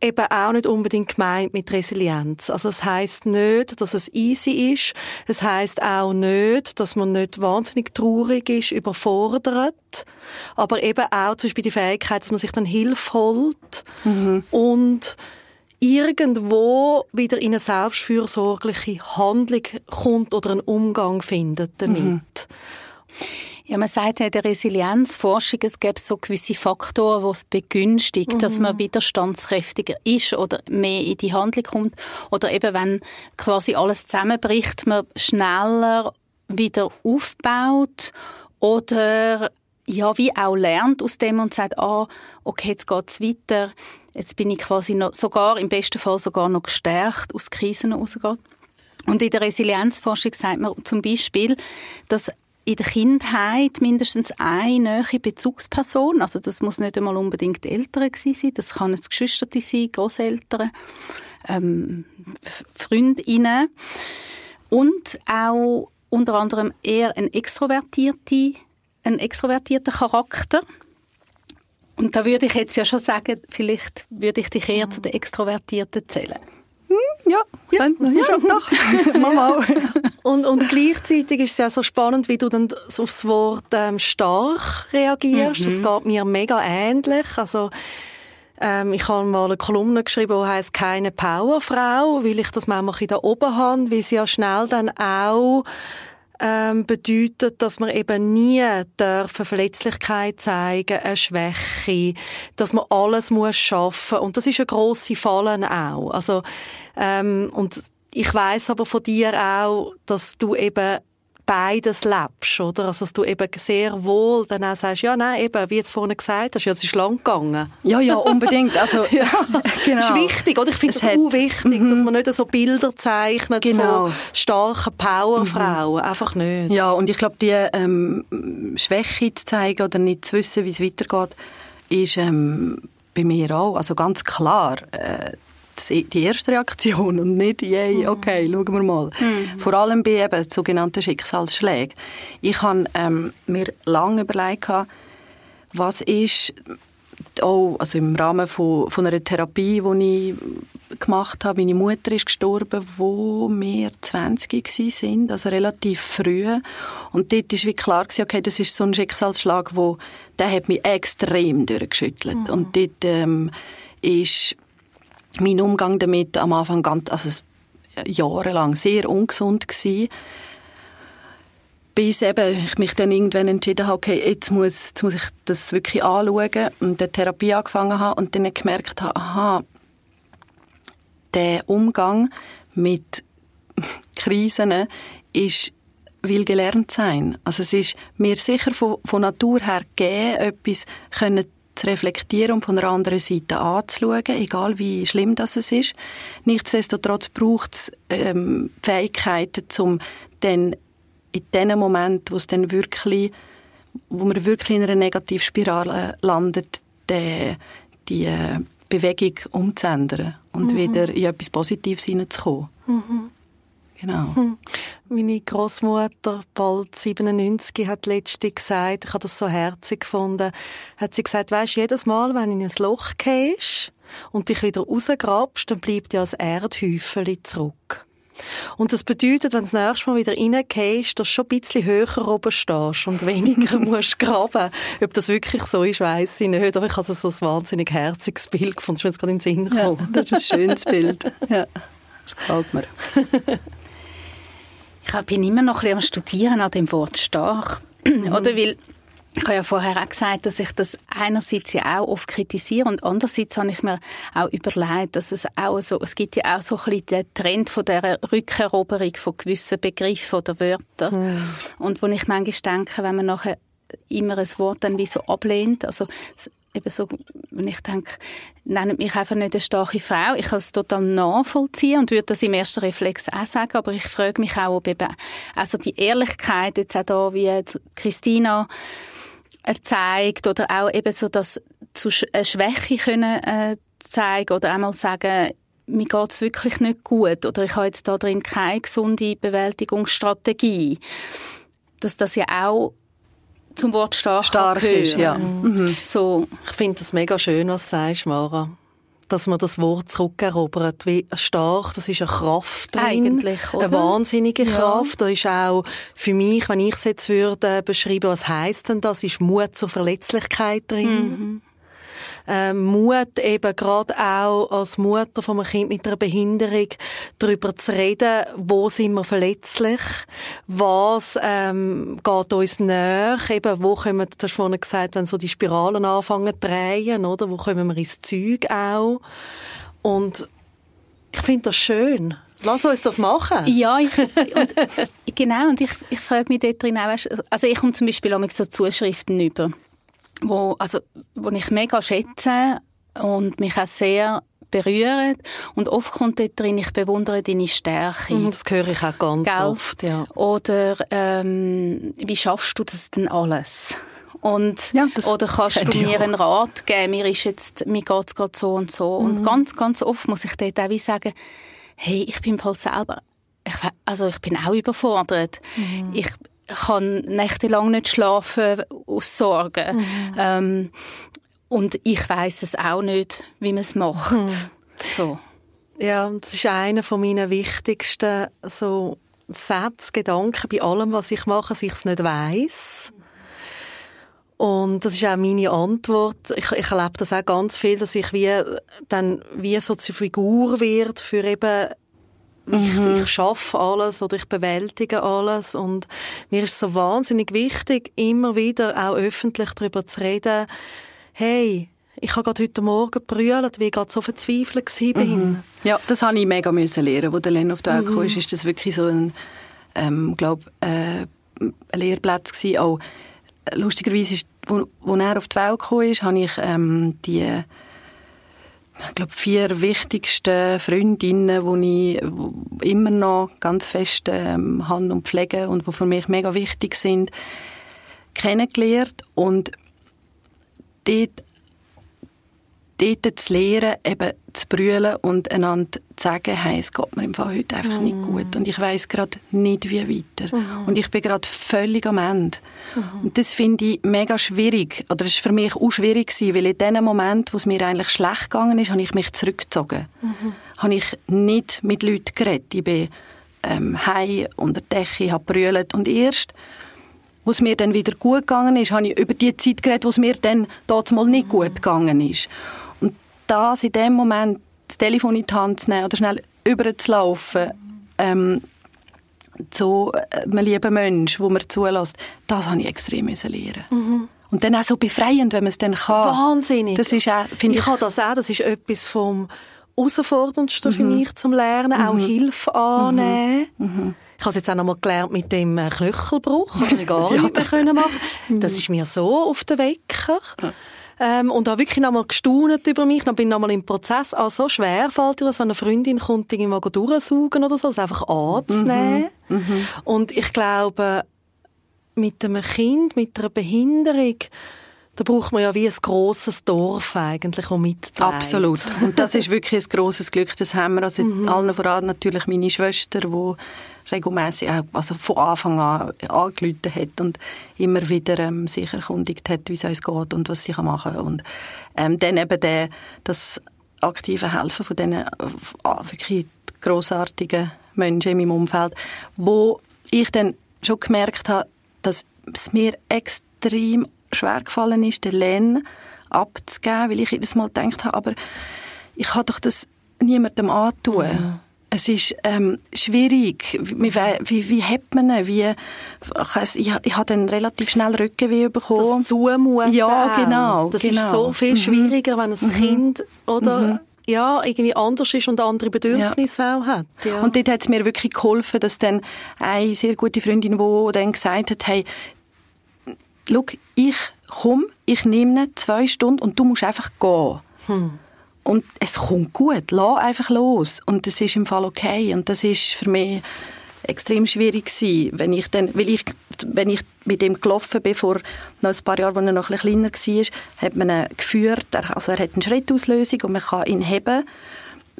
eben auch nicht unbedingt gemeint mit Resilienz. Also es heißt nicht, dass es easy ist. Es heißt auch nicht, dass man nicht wahnsinnig traurig ist, überfordert, aber eben auch zum Beispiel die Fähigkeit, dass man sich dann Hilfe holt mhm. und irgendwo wieder in eine selbstfürsorgliche Handlung kommt oder einen Umgang findet damit. Mhm. Ja, man sagt ja in der Resilienzforschung, es gäbe so gewisse Faktoren, die es begünstigen, mhm. dass man widerstandskräftiger ist oder mehr in die Handlung kommt. Oder eben, wenn quasi alles zusammenbricht, man schneller wieder aufbaut oder ja, wie auch lernt aus dem und sagt, ah, okay, jetzt geht's weiter. Jetzt bin ich quasi noch, sogar, im besten Fall sogar noch gestärkt aus Krisen rausgeht. Und in der Resilienzforschung sagt man zum Beispiel, dass in der Kindheit mindestens eine neue Bezugsperson, also das muss nicht einmal unbedingt Eltern sein, das kann ein Geschwister sein, Großeltern, ähm, Freundinnen und auch unter anderem eher ein extrovertierte, ein extrovertierter Charakter. Und da würde ich jetzt ja schon sagen, vielleicht würde ich dich eher zu den Extrovertierten zählen. Hm, ja, ja, ja, ja doch. (laughs) Mama und, und gleichzeitig ist es ja so spannend, wie du dann aufs Wort ähm, stark reagierst. Mhm. Das geht mir mega ähnlich. Also ähm, ich habe mal eine Kolumne geschrieben, die heißt «Keine Powerfrau», weil ich das manchmal da oben habe, weil sie ja schnell dann auch ähm, bedeutet, dass man eben nie dürfen Verletzlichkeit zeigen, eine Schwäche, dass man alles muss schaffen und das ist eine große Fallen auch. Also ähm, und ich weiß aber von dir auch, dass du eben beides lebst, oder? Also, dass du eben sehr wohl dann auch sagst, ja, nein, eben, wie jetzt vorhin gesagt hast, ja, es ist lang gegangen. Ja, ja, unbedingt. Also, (laughs) ja, (laughs) genau. Das ist wichtig, oder? Ich finde es auch wichtig, dass mhm. man nicht so Bilder zeichnet genau. von starken Powerfrauen. Mhm. Einfach nicht. Ja, und ich glaube, die ähm, Schwäche zu zeigen oder nicht zu wissen, wie es weitergeht, ist ähm, bei mir auch. Also ganz klar, äh, die erste Reaktion und nicht, yay, mhm. okay, schauen wir mal. Mhm. Vor allem bei eben sogenannten Schicksalsschlägen. Ich habe ähm, mir lange überlegt, was ist auch also im Rahmen von, von einer Therapie, die ich gemacht habe, meine Mutter ist gestorben, wo wir 20 sind, also relativ früh. Und dort war wie klar, okay, das ist so ein Schicksalsschlag, wo, der hat mich extrem durchgeschüttelt. Mhm. Und dort ähm, ist mein Umgang damit am Anfang ganz, also jahrelang sehr ungesund gewesen. Bis eben ich mich dann irgendwann entschieden habe, okay, jetzt muss, jetzt muss ich das wirklich anschauen und die Therapie angefangen habe und dann gemerkt habe, aha, der Umgang mit (laughs) Krisen ist will gelernt sein. Also es ist mir sicher von, von Natur her gegeben, etwas können zu reflektieren und von der anderen Seite anzuschauen, egal wie schlimm das ist. Nichtsdestotrotz braucht es ähm, Fähigkeiten, um dann in dem Moment, wo es dann wirklich, wo man wirklich in einer Negativspirale landet, die, die äh, Bewegung umzuändern und mhm. wieder in etwas Positives hineinzukommen. Mhm. Genau. Hm. (laughs) Meine Großmutter, bald 97, hat letztens gesagt, ich habe das so herzig gefunden, hat sie gesagt, weisst, jedes Mal, wenn du in ein Loch gehst und dich wieder rausgrabst, dann bleibt ja ein Erdhäufchen zurück. Und das bedeutet, wenn du das nächste Mal wieder reingehst, dass du schon ein bisschen höher oben stehst und weniger (laughs) musst graben. Ob das wirklich so ist, weiss ich nicht. Aber ich habe so ein wahnsinnig herziges Bild gefunden. Das ist mir jetzt gerade in den Sinn gekommen. Ja, das ist ein schönes Bild. Ja, das gefällt mir. (laughs) Ich bin immer noch ein bisschen am Studieren an dem Wort stark. Mhm. Oder weil ich habe ja vorher auch gesagt, dass ich das einerseits ja auch oft kritisiere und andererseits habe ich mir auch überlegt, dass es auch so, es gibt ja auch so ein bisschen den Trend von der Rückeroberung von gewissen Begriffen oder Wörtern. Hm. Und wo ich manchmal denke, wenn man nachher immer ein Wort dann wie so ablehnt, also eben so, wenn ich denke, nennt mich einfach nicht eine starke Frau. Ich kann es total nachvollziehen und würde das im ersten Reflex auch sagen, aber ich frage mich auch, ob eben also die Ehrlichkeit jetzt auch da, wie Christina zeigt oder auch eben so das zu eine Schwäche können äh, zeigen oder einmal sagen, mir geht's wirklich nicht gut oder ich habe jetzt da drin keine gesunde Bewältigungsstrategie. Dass das ja auch zum Wort stark, stark ist, ja. Mhm. So. Ich finde das mega schön, was du sagst, Mara dass man das Wort zurückerobert. Wie stark, das ist eine Kraft drin. Eigentlich, oder? Eine wahnsinnige ja. Kraft. Da ist auch für mich, wenn ich es jetzt würde beschreiben, was heisst denn das, ist Mut zur Verletzlichkeit drin. Mhm äh, Mut eben gerade auch als Mutter von einem Kind mit einer Behinderung darüber zu reden, wo sind wir verletzlich, was ähm, geht uns näher, eben wo kommen, du hast vorhin gesagt, wenn so die Spiralen anfangen zu drehen, oder, wo kommen wir ins Zeug auch und ich finde das schön. Lass uns das machen. Ja, ich, und, (laughs) genau. Und ich, ich frage mich dort drin auch, also ich komme zum Beispiel auch so Zuschriften über wo, also, wo ich mega schätze und mich auch sehr berühren. Und oft kommt dort drin, ich bewundere deine Stärke. Mhm, das höre ich auch ganz Gell? oft, ja. Oder ähm, wie schaffst du das denn alles? Und, ja, oder kannst du mir einen Rat geben? Mir ist jetzt, mir geht's gerade so und so. Mhm. Und ganz, ganz oft muss ich dort auch wie sagen, hey, ich bin voll selber, ich, also ich bin auch überfordert. Mhm. Ich, kann nächtelang nicht schlafen aus Sorgen. Mhm. Ähm, und ich weiß es auch nicht, wie man es macht. Mhm. So. Ja, das ist einer von meinen wichtigsten so Sätze, Gedanken bei allem, was ich mache, dass ich es nicht weiß. Und das ist auch meine Antwort. Ich, ich erlebe das auch ganz viel, dass ich wie dann wie so zur Figur wird für eben Mhm. Ich, ich schaffe alles oder ich bewältige alles und mir ist so wahnsinnig wichtig, immer wieder auch öffentlich darüber zu reden, hey, ich habe gerade heute Morgen brüllt, wie ich gerade so verzweifelt war. Mhm. Ja, das habe ich mega müssen lernen, der Len auf die Welt mhm. ist, ist das wirklich so ein, ähm, glaube äh, ein Lehrplatz gewesen. Auch lustigerweise ist, wo, wo er auf die Welt gekommen ist, habe ich ähm, die ich glaube, vier wichtigsten Freundinnen, die ich immer noch ganz fest ähm, habe und pflege und die für mich mega wichtig sind, kennengelernt. Und dort dort zu lernen, eben zu brüllen und einander zu sagen, hey, es geht mir im Fall heute einfach mm. nicht gut und ich weiß gerade nicht, wie weiter. Mm. Und ich bin gerade völlig am Ende. Mm. Und das finde ich mega schwierig, oder es ist für mich auch schwierig gewesen, weil in dem Moment, wo es mir eigentlich schlecht gegangen ist, habe ich mich zurückgezogen. -hmm. Habe ich nicht mit Leuten geredet. Ich bin ähm, heim unter der Decke, habe brüllt und erst wo es mir dann wieder gut gegangen ist, habe ich über die Zeit geredet, wo es mir dann dort mal nicht gut gegangen ist das in dem Moment, das Telefon in die Hand zu nehmen oder schnell überzulaufen, ähm, zu äh, einem lieben Mensch, wo man zulässt, das habe ich extrem müssen lernen. Mhm. Und dann auch so befreiend, wenn man es dann kann. Wahnsinnig. Das ist auch, ich, ich habe das auch, das ist etwas vom herausforderndsten mhm. für mich zum Lernen, mhm. auch Hilfe annehmen. Mhm. mhm. Ich habe es jetzt auch noch mal gelernt mit dem äh, Knöchelbruch, was ich gar (laughs) ja, nicht mehr können (laughs) machen. Das ist mir so auf den Wecker. Ja. Ähm, und habe wirklich nochmal gestaunet über mich. Dann bin ich nochmal im Prozess. Ah, so schwer fällt dir das, wenn eine Freundin kommt, irgendwie mal durchsaugen oder so, das einfach anzunehmen. Mhm. Mhm. Und ich glaube, mit einem Kind, mit einer Behinderung, da braucht man ja wie ein grosses Dorf eigentlich, das mitträgt. Absolut. Und das ist wirklich ein grosses Glück. Das haben wir also (laughs) mhm. allen voran natürlich meine Schwester, die regelmäßig also von Anfang an angerufen hat und immer wieder ähm, sich erkundigt hat, wie es uns geht und was sie machen kann. Und ähm, dann eben der, das aktive Helfen von diesen äh, wirklich grossartigen Menschen in meinem Umfeld, wo ich dann schon gemerkt habe, dass es mir extrem schwer gefallen ist, den Len abzugeben, weil ich jedes Mal gedacht habe, aber ich kann doch das niemandem antun. Mhm Es ist ähm, schwierig. Wie, wie, wie hat man ihn? Wie, ich, ich, ich habe dann relativ schnell Rückenweh bekommen. Das Zumuten. Ja, genau. Das genau. ist so viel mhm. schwieriger, wenn ein mhm. Kind oder mhm. ja, irgendwie anders ist und andere Bedürfnisse ja. auch hat. Ja. Und dort hat es mir wirklich geholfen, dass dann eine sehr gute Freundin, die dann gesagt hat, hey, schau, ich komme, ich nehme ihn zwei Stunden und du musst einfach gehen. Hm. Und es kommt gut, lass einfach los. Und das ist im Fall okay. Und das ist für mich extrem schwierig gewesen, wenn ich dann, weil ich, wenn ich mit ihm gelaufen bin, vor noch ein paar Jahren, als er noch ein kleiner war, hat man ihn geführt, also er hat eine Schrittauslösung und man kann ihn heben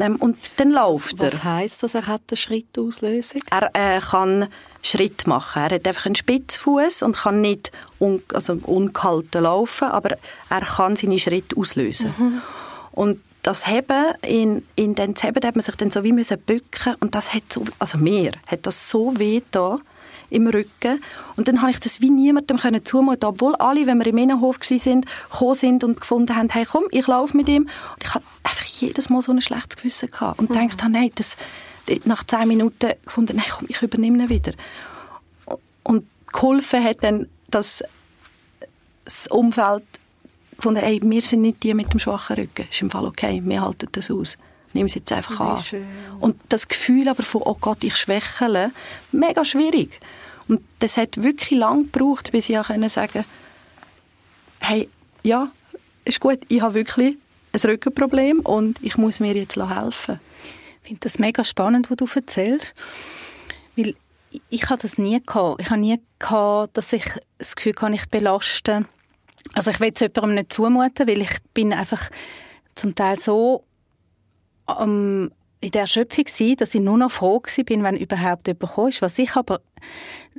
ähm, und dann läuft er. Was heisst das, er hat eine Schrittauslösung? Er äh, kann Schritt machen. Er hat einfach einen Spitzfuß und kann nicht un also ungehalten laufen, aber er kann seine Schritte auslösen. Mhm. Und das Heben, in, in den Heben hat man sich dann so wie müssen bücken und das hat so, also mir hat das so weh da im Rücken. Und dann habe ich das wie niemandem können zumuten, obwohl alle, wenn wir im Innenhof sind, gekommen sind und gefunden haben, hey komm, ich laufe mit ihm. Und ich hatte einfach jedes Mal so ein schlechtes Gewissen gehabt und mhm. gedacht, nein, das, nach zehn Minuten gefunden, nein, komm, ich übernehme ihn wieder. Und geholfen hat dann, dass das Umfeld gefunden, ey, wir sind nicht die mit dem schwachen Rücken. Ist im Fall okay, wir halten das aus. Nimm es jetzt einfach an. Und das Gefühl aber von, oh Gott, ich schwächle, mega schwierig. Und das hat wirklich lang gebraucht, bis ich auch sagen konnte, hey, ja, ist gut, ich habe wirklich ein Rückenproblem und ich muss mir jetzt helfen. Ich finde das mega spannend, was du erzählst, weil ich, ich habe das nie gehabt. Ich habe nie gehabt, dass ich das Gefühl habe, ich belaste also ich will es jemandem nicht zumuten, weil ich bin einfach zum Teil so ähm, in der Erschöpfung war, dass ich nur noch froh war, wenn überhaupt jemand gekommen ist. Was ich aber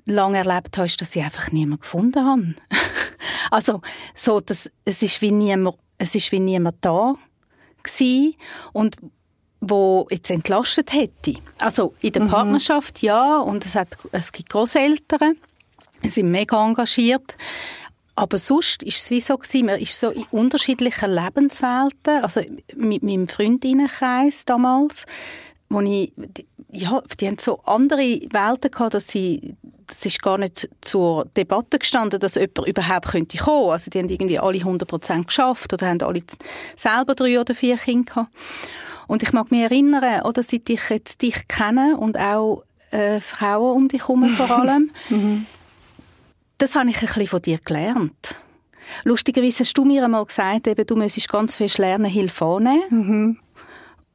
lange erlebt habe, ist, dass ich einfach niemanden gefunden habe. (laughs) also so, dass, es ist wie niemand, es ist wie niemand da gewesen und wo jetzt entlastet hätte. Also in der mhm. Partnerschaft ja und es, hat, es gibt Großeltern, sie sind mega engagiert, aber sonst ist es wie so gewesen, man ist so in unterschiedlichen Lebenswelten, also mit meinem Freundinnenkreis damals, wo ich, ja, die haben so andere Welten gehabt, dass sie, das ist gar nicht zur Debatte gestanden, dass jemand überhaupt könnte kommen. Also die haben irgendwie alle 100% geschafft oder haben alle selber drei oder vier Kinder gehabt. Und ich mag mich erinnern, oder seit ich jetzt dich kenne und auch äh, Frauen um dich herum vor allem, (laughs) mhm. Das habe ich ein bisschen von dir gelernt. Lustigerweise hast du mir einmal gesagt, eben, du müsstest ganz viel lernen, Hilfe annehmen. Mhm.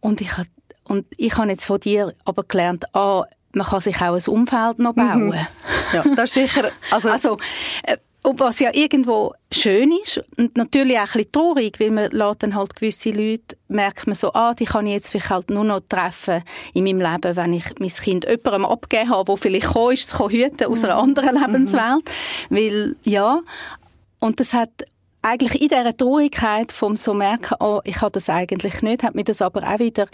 Und ich habe und ich habe jetzt von dir aber gelernt, ah, man kann sich auch ein Umfeld noch bauen. Mhm. Ja, das ist sicher. Also, (laughs) also äh, und was ja irgendwo schön ist und natürlich auch ein bisschen traurig, weil man lässt dann halt gewisse Leute, merkt man so, ah, die kann ich jetzt vielleicht halt nur noch treffen in meinem Leben, wenn ich mein Kind jemandem abgeben habe, der vielleicht gekommen ist, zu hüten aus einer mhm. anderen Lebenswelt. Mhm. Weil, ja, und das hat eigentlich in dieser Traurigkeit vom so merken, oh, ich habe das eigentlich nicht, hat mir das aber auch wieder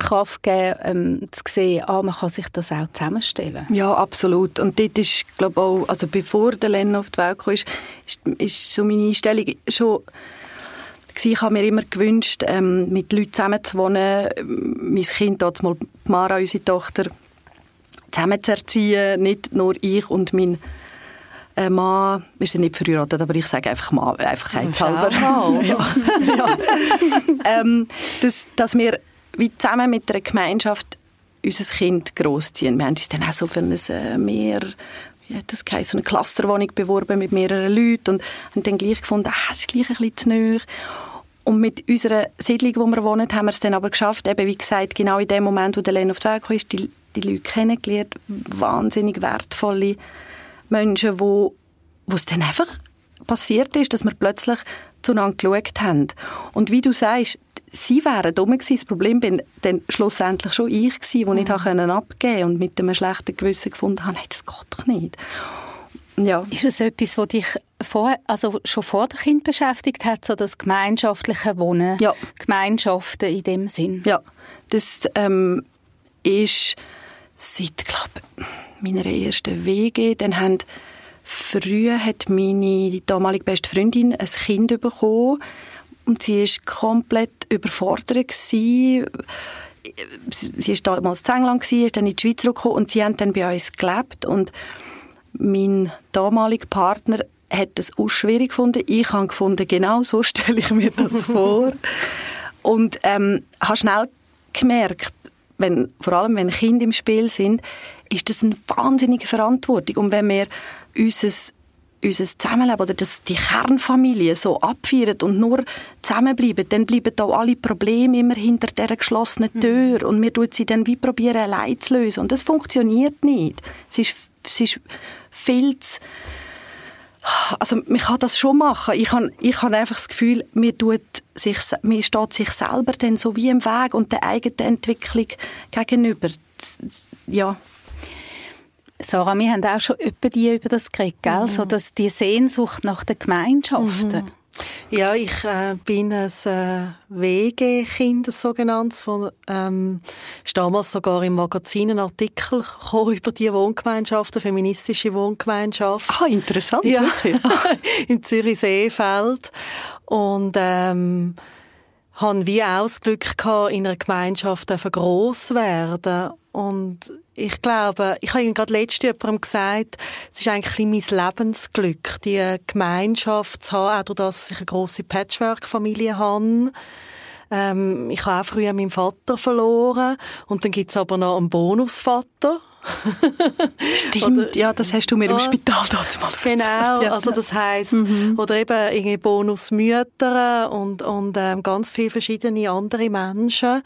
Kraft geben, ähm, zu sehen, ah, man kann sich das auch zusammenstellen. Ja, absolut. Und dort ist, glaube auch, also bevor der Len auf die Welt kam, ist, ist, ist so meine Einstellung schon ich habe mir immer gewünscht, ähm, mit Leuten zusammenzuwohnen, mein Kind, dort mal Mara, unsere Tochter, zusammenzuerziehen, nicht nur ich und mein äh, Mann, wir sind nicht verheiratet, aber ich sage einfach Mann, einfach halber. (laughs) ja. ja. (laughs) ähm, dass, dass wir wie zusammen mit der Gemeinschaft unser Kind großziehen. Wir haben uns dann auch so für ein äh, mehr wie das geheißen, eine Clusterwohnung beworben mit mehreren Leuten und haben dann gleich gefunden, ah, das ist gleich ein bisschen zu nahe. Und mit unserer Siedlung, wo wir wohnen, haben wir es dann aber geschafft, eben wie gesagt, genau in dem Moment, wo der Len auf die Welt ist, die, die Leute kennengelernt, wahnsinnig wertvolle Menschen, wo, wo es dann einfach passiert ist, dass wir plötzlich zueinander geschaut haben. Und wie du sagst, sie wären dumm gewesen. Das Problem bin dann schlussendlich schon ich gewesen, wo mhm. ich abgeben konnte und mit einem schlechten Gewissen gefunden habe, nein, das geht doch nicht. Ja. Ist es etwas, was dich vor, also schon vor dem Kind beschäftigt hat, so das gemeinschaftliche Wohnen, ja. Gemeinschaften in dem Sinn? Ja, das ähm, ist seit, glaube meiner ersten WG, dann haben früher hat meine damalige beste Freundin ein Kind bekommen und sie ist komplett überfordert gewesen. sie ist damals in England gewesen, ist dann in die Schweiz zurückgekommen und sie haben dann bei uns gelebt und mein damaliger Partner hat es auch schwierig gefunden. Ich habe gefunden, genau so (laughs) stelle ich mir das vor. Und ähm, habe schnell gemerkt, wenn, vor allem wenn Kinder im Spiel sind, ist das eine wahnsinnige Verantwortung. Und wenn wir unser, unser Zusammenleben oder das, die Kernfamilie so abfeiern und nur zusammenbleiben, dann bleiben da alle Probleme immer hinter dieser geschlossenen mhm. Tür und wir tun sie dann wie probieren, allein zu lösen. Und das funktioniert nicht. Es ist, es ist viel zu also man kann das schon machen. Ich habe ich hab einfach das Gefühl, mir, tut sich, mir steht sich selber dann so wie im Weg und der eigenen Entwicklung gegenüber. Ja. Sarah, wir haben auch schon über das geredet, gell? Mhm. So, dass die Sehnsucht nach den Gemeinschaften. Mhm. Ja, ich äh, bin ein äh, WG-Kind, sogenanntes. Von, ähm, ist damals sogar im Magazin ein Artikel (laughs) über die Wohngemeinschaft, eine feministische Wohngemeinschaft. Ah, interessant. Ja, (laughs) im Zürich-Seefeld. Und ähm, habe wie auch das Glück gehabt, in einer Gemeinschaft gross werden und ich glaube, ich habe Ihnen gerade letzte jemandem gesagt, es ist eigentlich mein Lebensglück, die Gemeinschaft zu haben, auch dadurch, dass ich eine grosse Patchwork-Familie habe. Ähm, ich habe auch früher meinen Vater verloren und dann gibt es aber noch einen Bonusvater. (laughs) Stimmt, oder, ja, das hast du mir im Spital dazu mal Genau, ja. also das heisst, mhm. oder eben irgendwie Bonusmütter und, und ähm, ganz viele verschiedene andere Menschen,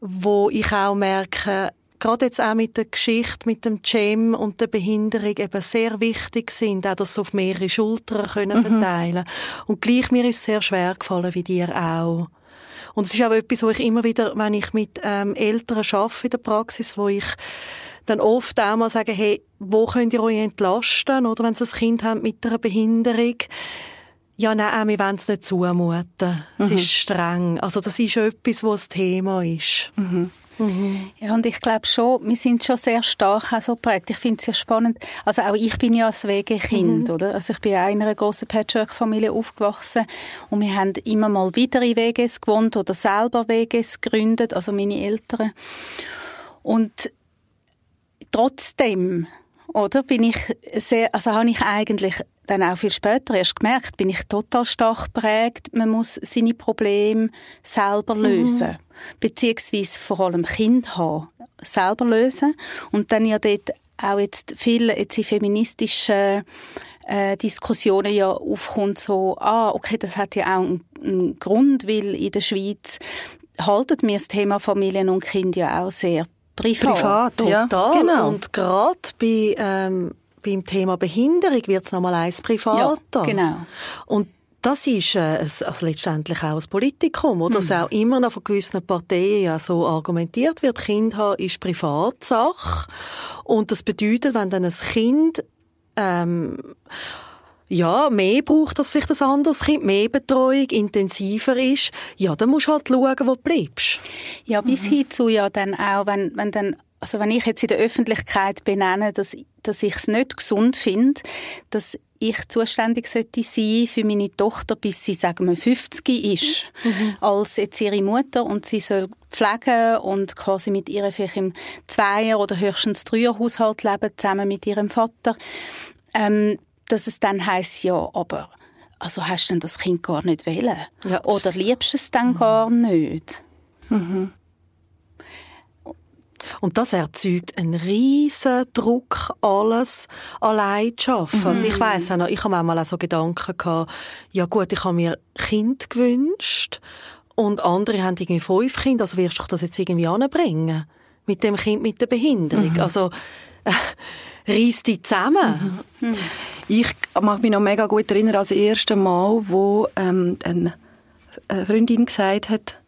wo ich auch merke, gerade jetzt auch mit der Geschichte, mit dem Cem und der Behinderung eben sehr wichtig sind, auch das auf mehrere Schultern können mhm. verteilen. Und gleich mir ist es sehr schwer gefallen, wie dir auch. Und es ist auch etwas, wo ich immer wieder, wenn ich mit ähm, Eltern arbeite in der Praxis, wo ich dann oft auch mal sage, hey, wo könnt ihr euch entlasten? Oder wenn sie ein Kind haben mit einer Behinderung, ja, nein, wir wollen es nicht zumuten. Es mhm. ist streng. Also das ist etwas, was das Thema ist. Mhm. Mhm. Ja, und ich glaube schon, wir sind schon sehr stark auch so prägt. Ich finde es sehr spannend. Also auch ich bin ja ein Wegekind, mhm. oder? Also ich bin ja in einer grossen Patchwork-Familie aufgewachsen und wir haben immer mal wieder in Weges gewohnt oder selber Weges gegründet, also meine Eltern. Und trotzdem, oder, bin ich sehr, also habe ich eigentlich dann auch viel später erst gemerkt, bin ich total stark prägt. Man muss seine Probleme selber mhm. lösen. Mhm. Beziehungsweise vor allem Kind haben, selber lösen. Und dann ja dort auch jetzt viel jetzt in feministischen äh, Diskussionen ja aufkommt, so, ah, okay, das hat ja auch einen, einen Grund, weil in der Schweiz haltet mir das Thema Familien und Kind ja auch sehr privat. Privat, Total. ja. Genau. Und gerade bei ähm, beim Thema Behinderung wird es nochmal eins privater. Ja, genau. Und das ist äh, also letztendlich auch ein Politikum, oder? Mhm. Dass auch immer noch von gewissen Parteien ja so argumentiert wird, Kind haben ist Privatsache. Und das bedeutet, wenn dann ein Kind ähm, ja, mehr braucht als vielleicht ein anderes Kind, mehr Betreuung, intensiver ist, ja, dann musst du halt schauen, wo du bleibst. Ja, bis mhm. hinzu ja dann auch, wenn, wenn dann also wenn ich jetzt in der Öffentlichkeit benenne, dass, dass ich es nicht gesund finde, dass ich zuständig sollte sein für meine Tochter, bis sie, sagen wir, 50 ist, mhm. als jetzt ihre Mutter und sie soll pflegen und quasi mit ihr vielleicht im Zweier- oder höchstens Dreier-Haushalt leben, zusammen mit ihrem Vater, ähm, dass es dann heißt ja, aber also hast du denn das Kind gar nicht wählen? Ja, oder liebst du es dann mhm. gar nicht? Mhm. Und das erzeugt einen riesen Druck, alles allein zu schaffen. Mhm. Also ich mhm. weiss auch noch, ich habe auch so Gedanken gehabt, ja gut, ich habe mir Kind gewünscht und andere haben irgendwie fünf Kinder, also wirst du das jetzt irgendwie anbringen? Mit dem Kind mit der Behinderung. Mhm. Also, äh, reiss dich zusammen. Mhm. Ich mag mich noch mega gut erinnern, als erste Mal, wo ähm, eine Freundin gesagt hat,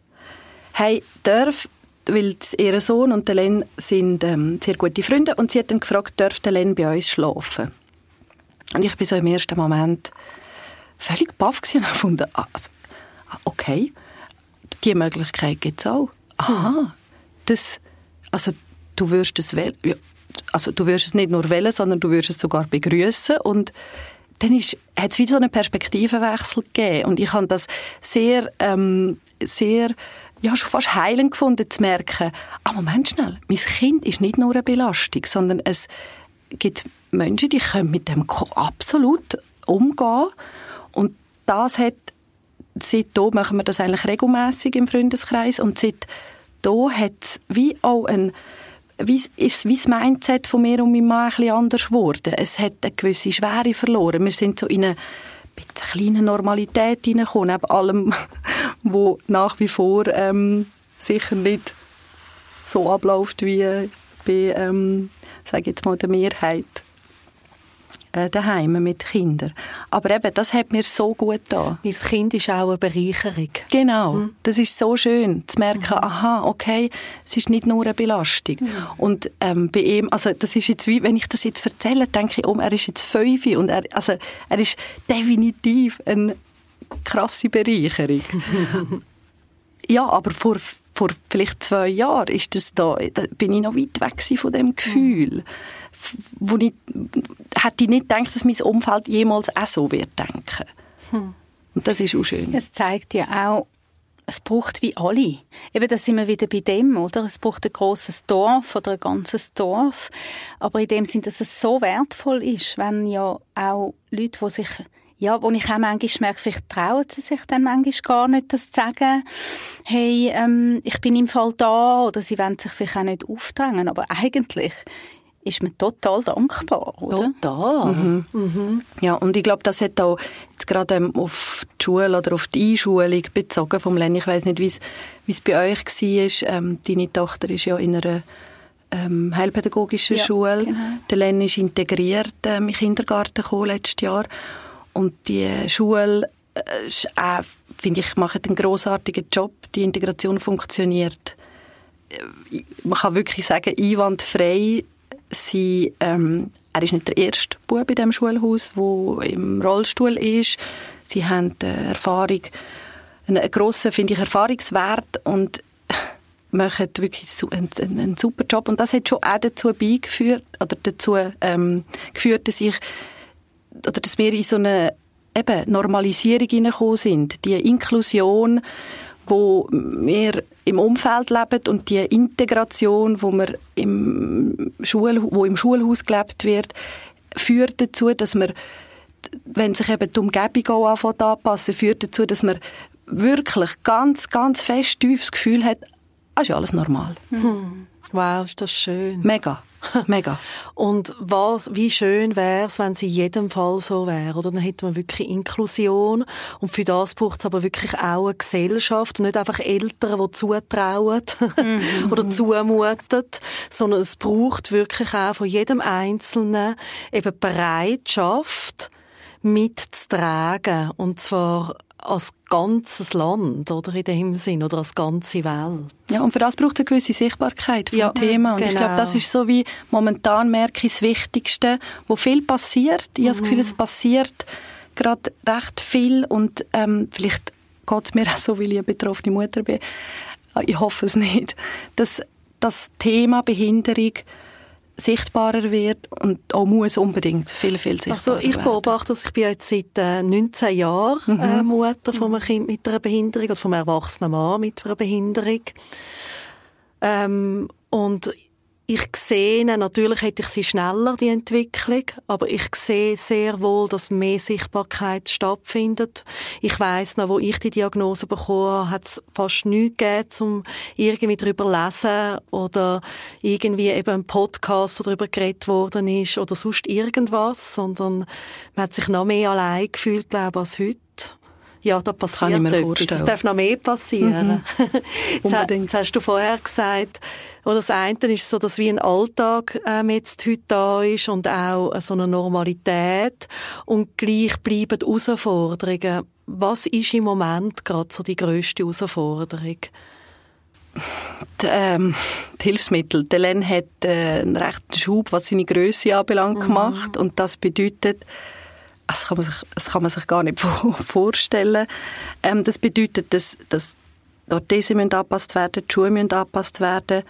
hey, darf weil ihr Sohn und der Len sind ähm, sehr gute Freunde und sie hat dann gefragt, darf der Len bei uns schlafen? Und ich bin so im ersten Moment völlig baff und habe (laughs) gefunden, ah, also, ah, okay, die Möglichkeit gibt es auch. Aha, das, also du wirst es wählen, also du wirst es nicht nur wählen, sondern du wirst es sogar begrüßen und dann hat es wieder so einen Perspektivenwechsel gegeben und ich habe das sehr, ähm, sehr ja, schon fast heilend gefunden, zu merken, ah, Moment schnell, mein Kind ist nicht nur eine Belastung, sondern es gibt Menschen, die können mit dem absolut umgehen und das hat seitdem machen wir das eigentlich regelmäßig im Freundeskreis und seit da hat es wie auch ein wie, ist wie das Mindset von mir und meinem Mann ein bisschen anders geworden. Es hat eine gewisse Schwere verloren. Wir sind so in eine kleine Normalität hineingekommen, neben allem, (laughs) wo nach wie vor ähm, sicher nicht so abläuft wie bei, ähm, sage jetzt mal, der Mehrheit äh, daheim mit Kindern. Aber eben, das hat mir so gut da. Mein Kind ist auch eine Bereicherung. Genau, mhm. das ist so schön, zu merken, mhm. aha, okay, es ist nicht nur eine Belastung. Mhm. Und ähm, bei ihm, also das ist jetzt wie, wenn ich das jetzt erzähle, denke ich, oh, er ist jetzt fünf und er, also, er ist definitiv eine krasse Bereicherung. (laughs) ja, aber vor vor vielleicht zwei Jahren ist das da, da bin ich noch weit weg von dem Gefühl. Mhm wo ich, hätte ich nicht gedacht, dass mein Umfeld jemals auch so wird denken. Hm. Und das ist auch schön. Es zeigt ja auch, es braucht wie alle. Eben, da sind wir wieder bei dem, oder? Es braucht ein grosses Dorf oder ein ganzes Dorf. Aber in dem Sinn, dass es so wertvoll ist, wenn ja auch Leute, die sich ja, wo ich auch manchmal merke, vielleicht trauen sie sich dann manchmal gar nicht, das zu sagen. Hey, ähm, ich bin im Fall da, oder sie wollen sich vielleicht auch nicht aufdrängen, aber eigentlich ist man total dankbar, oder? Total. Mhm. Mhm. Ja, und ich glaube, das hat auch jetzt gerade ähm, auf die Schule oder auf die Einschulung bezogen vom Len. Ich weiß nicht, wie es bei euch war. Ähm, deine Tochter ist ja in einer ähm, heilpädagogischen ja, Schule. Genau. Der Len ist integriert ähm, im Kindergarten gekommen, letztes Jahr. Und die Schule äh, äh, finde ich, macht einen großartigen Job. Die Integration funktioniert äh, man kann wirklich sagen, einwandfrei sie, ähm, er ist nicht der erste Bub in diesem Schulhaus, der im Rollstuhl ist. Sie haben äh, Erfahrung, einen, grossen, finde ich, Erfahrungswert und (laughs) machen wirklich einen, einen, einen, super Job. Und das hat schon auch dazu beigeführt, oder dazu ähm, geführt, dass ich, oder dass wir in so eine eben Normalisierung hineingekommen sind. Die Inklusion, wo wir im Umfeld leben und die Integration, wo wir im Schul, wo im Schulhaus gelebt wird, führt dazu, dass wir, wenn sich eben die Umgebung auch anfängt anpassen, führt dazu, dass man wirklich ganz, ganz fest tiefes Gefühl hat, ah, ist alles normal. Hm. Wow, ist das schön. Mega. Mega. (laughs) Und was, wie schön wäre es, wenn es in jedem Fall so wäre, oder? Dann hätte man wirklich Inklusion. Und für das braucht es aber wirklich auch eine Gesellschaft und nicht einfach Eltern, die zutrauen (laughs) mhm. oder zumuten, sondern es braucht wirklich auch von jedem Einzelnen eben Bereitschaft, mitzutragen. Und zwar als ganzes Land, oder in dem Sinn, oder als ganze Welt. Ja, und für das braucht es eine gewisse Sichtbarkeit vom ja, Thema. Und genau. ich glaube, das ist so wie momentan merke ich das Wichtigste, wo viel passiert. Ich mhm. habe das Gefühl, es mhm. passiert gerade recht viel und ähm, vielleicht geht es mir (laughs) auch so, weil ich eine betroffene Mutter bin. Ich hoffe es nicht, dass das Thema Behinderung sichtbarer wird und auch muss unbedingt viel, viel sichtbarer Also ich beobachte dass ich bin jetzt seit äh, 19 Jahren mhm. äh, Mutter von einem Kind mit einer Behinderung oder von einem erwachsenen Mann mit einer Behinderung. Ähm, und ich sehe, natürlich hätte ich sie schneller, die Entwicklung, aber ich sehe sehr wohl, dass mehr Sichtbarkeit stattfindet. Ich weiß noch, wo ich die Diagnose bekommen hat es fast nichts gegeben, um irgendwie darüber zu lesen oder irgendwie eben ein Podcast, wo darüber geredet worden ist oder sonst irgendwas, sondern man hat sich noch mehr allein gefühlt, glaube ich, als heute. Ja, da passiert Kann ich mir etwas. Vorstellen. Es darf noch mehr passieren. Mhm. (laughs) jetzt, jetzt hast du vorher gesagt, oder das eine ist so, dass wie ein Alltag ähm, jetzt heute da ist und auch äh, so eine Normalität und gleich bleiben die Herausforderungen. Was ist im Moment gerade so die grösste Herausforderung? Die, ähm, die Hilfsmittel. Der Len hat äh, einen rechten Schub, was seine Größe anbelangt, mhm. gemacht und das bedeutet, das kann man sich, das kann man sich gar nicht (laughs) vorstellen. Ähm, das bedeutet, dass, dass die Orthesen müssen angepasst werden, die Schuhe müssen angepasst werden.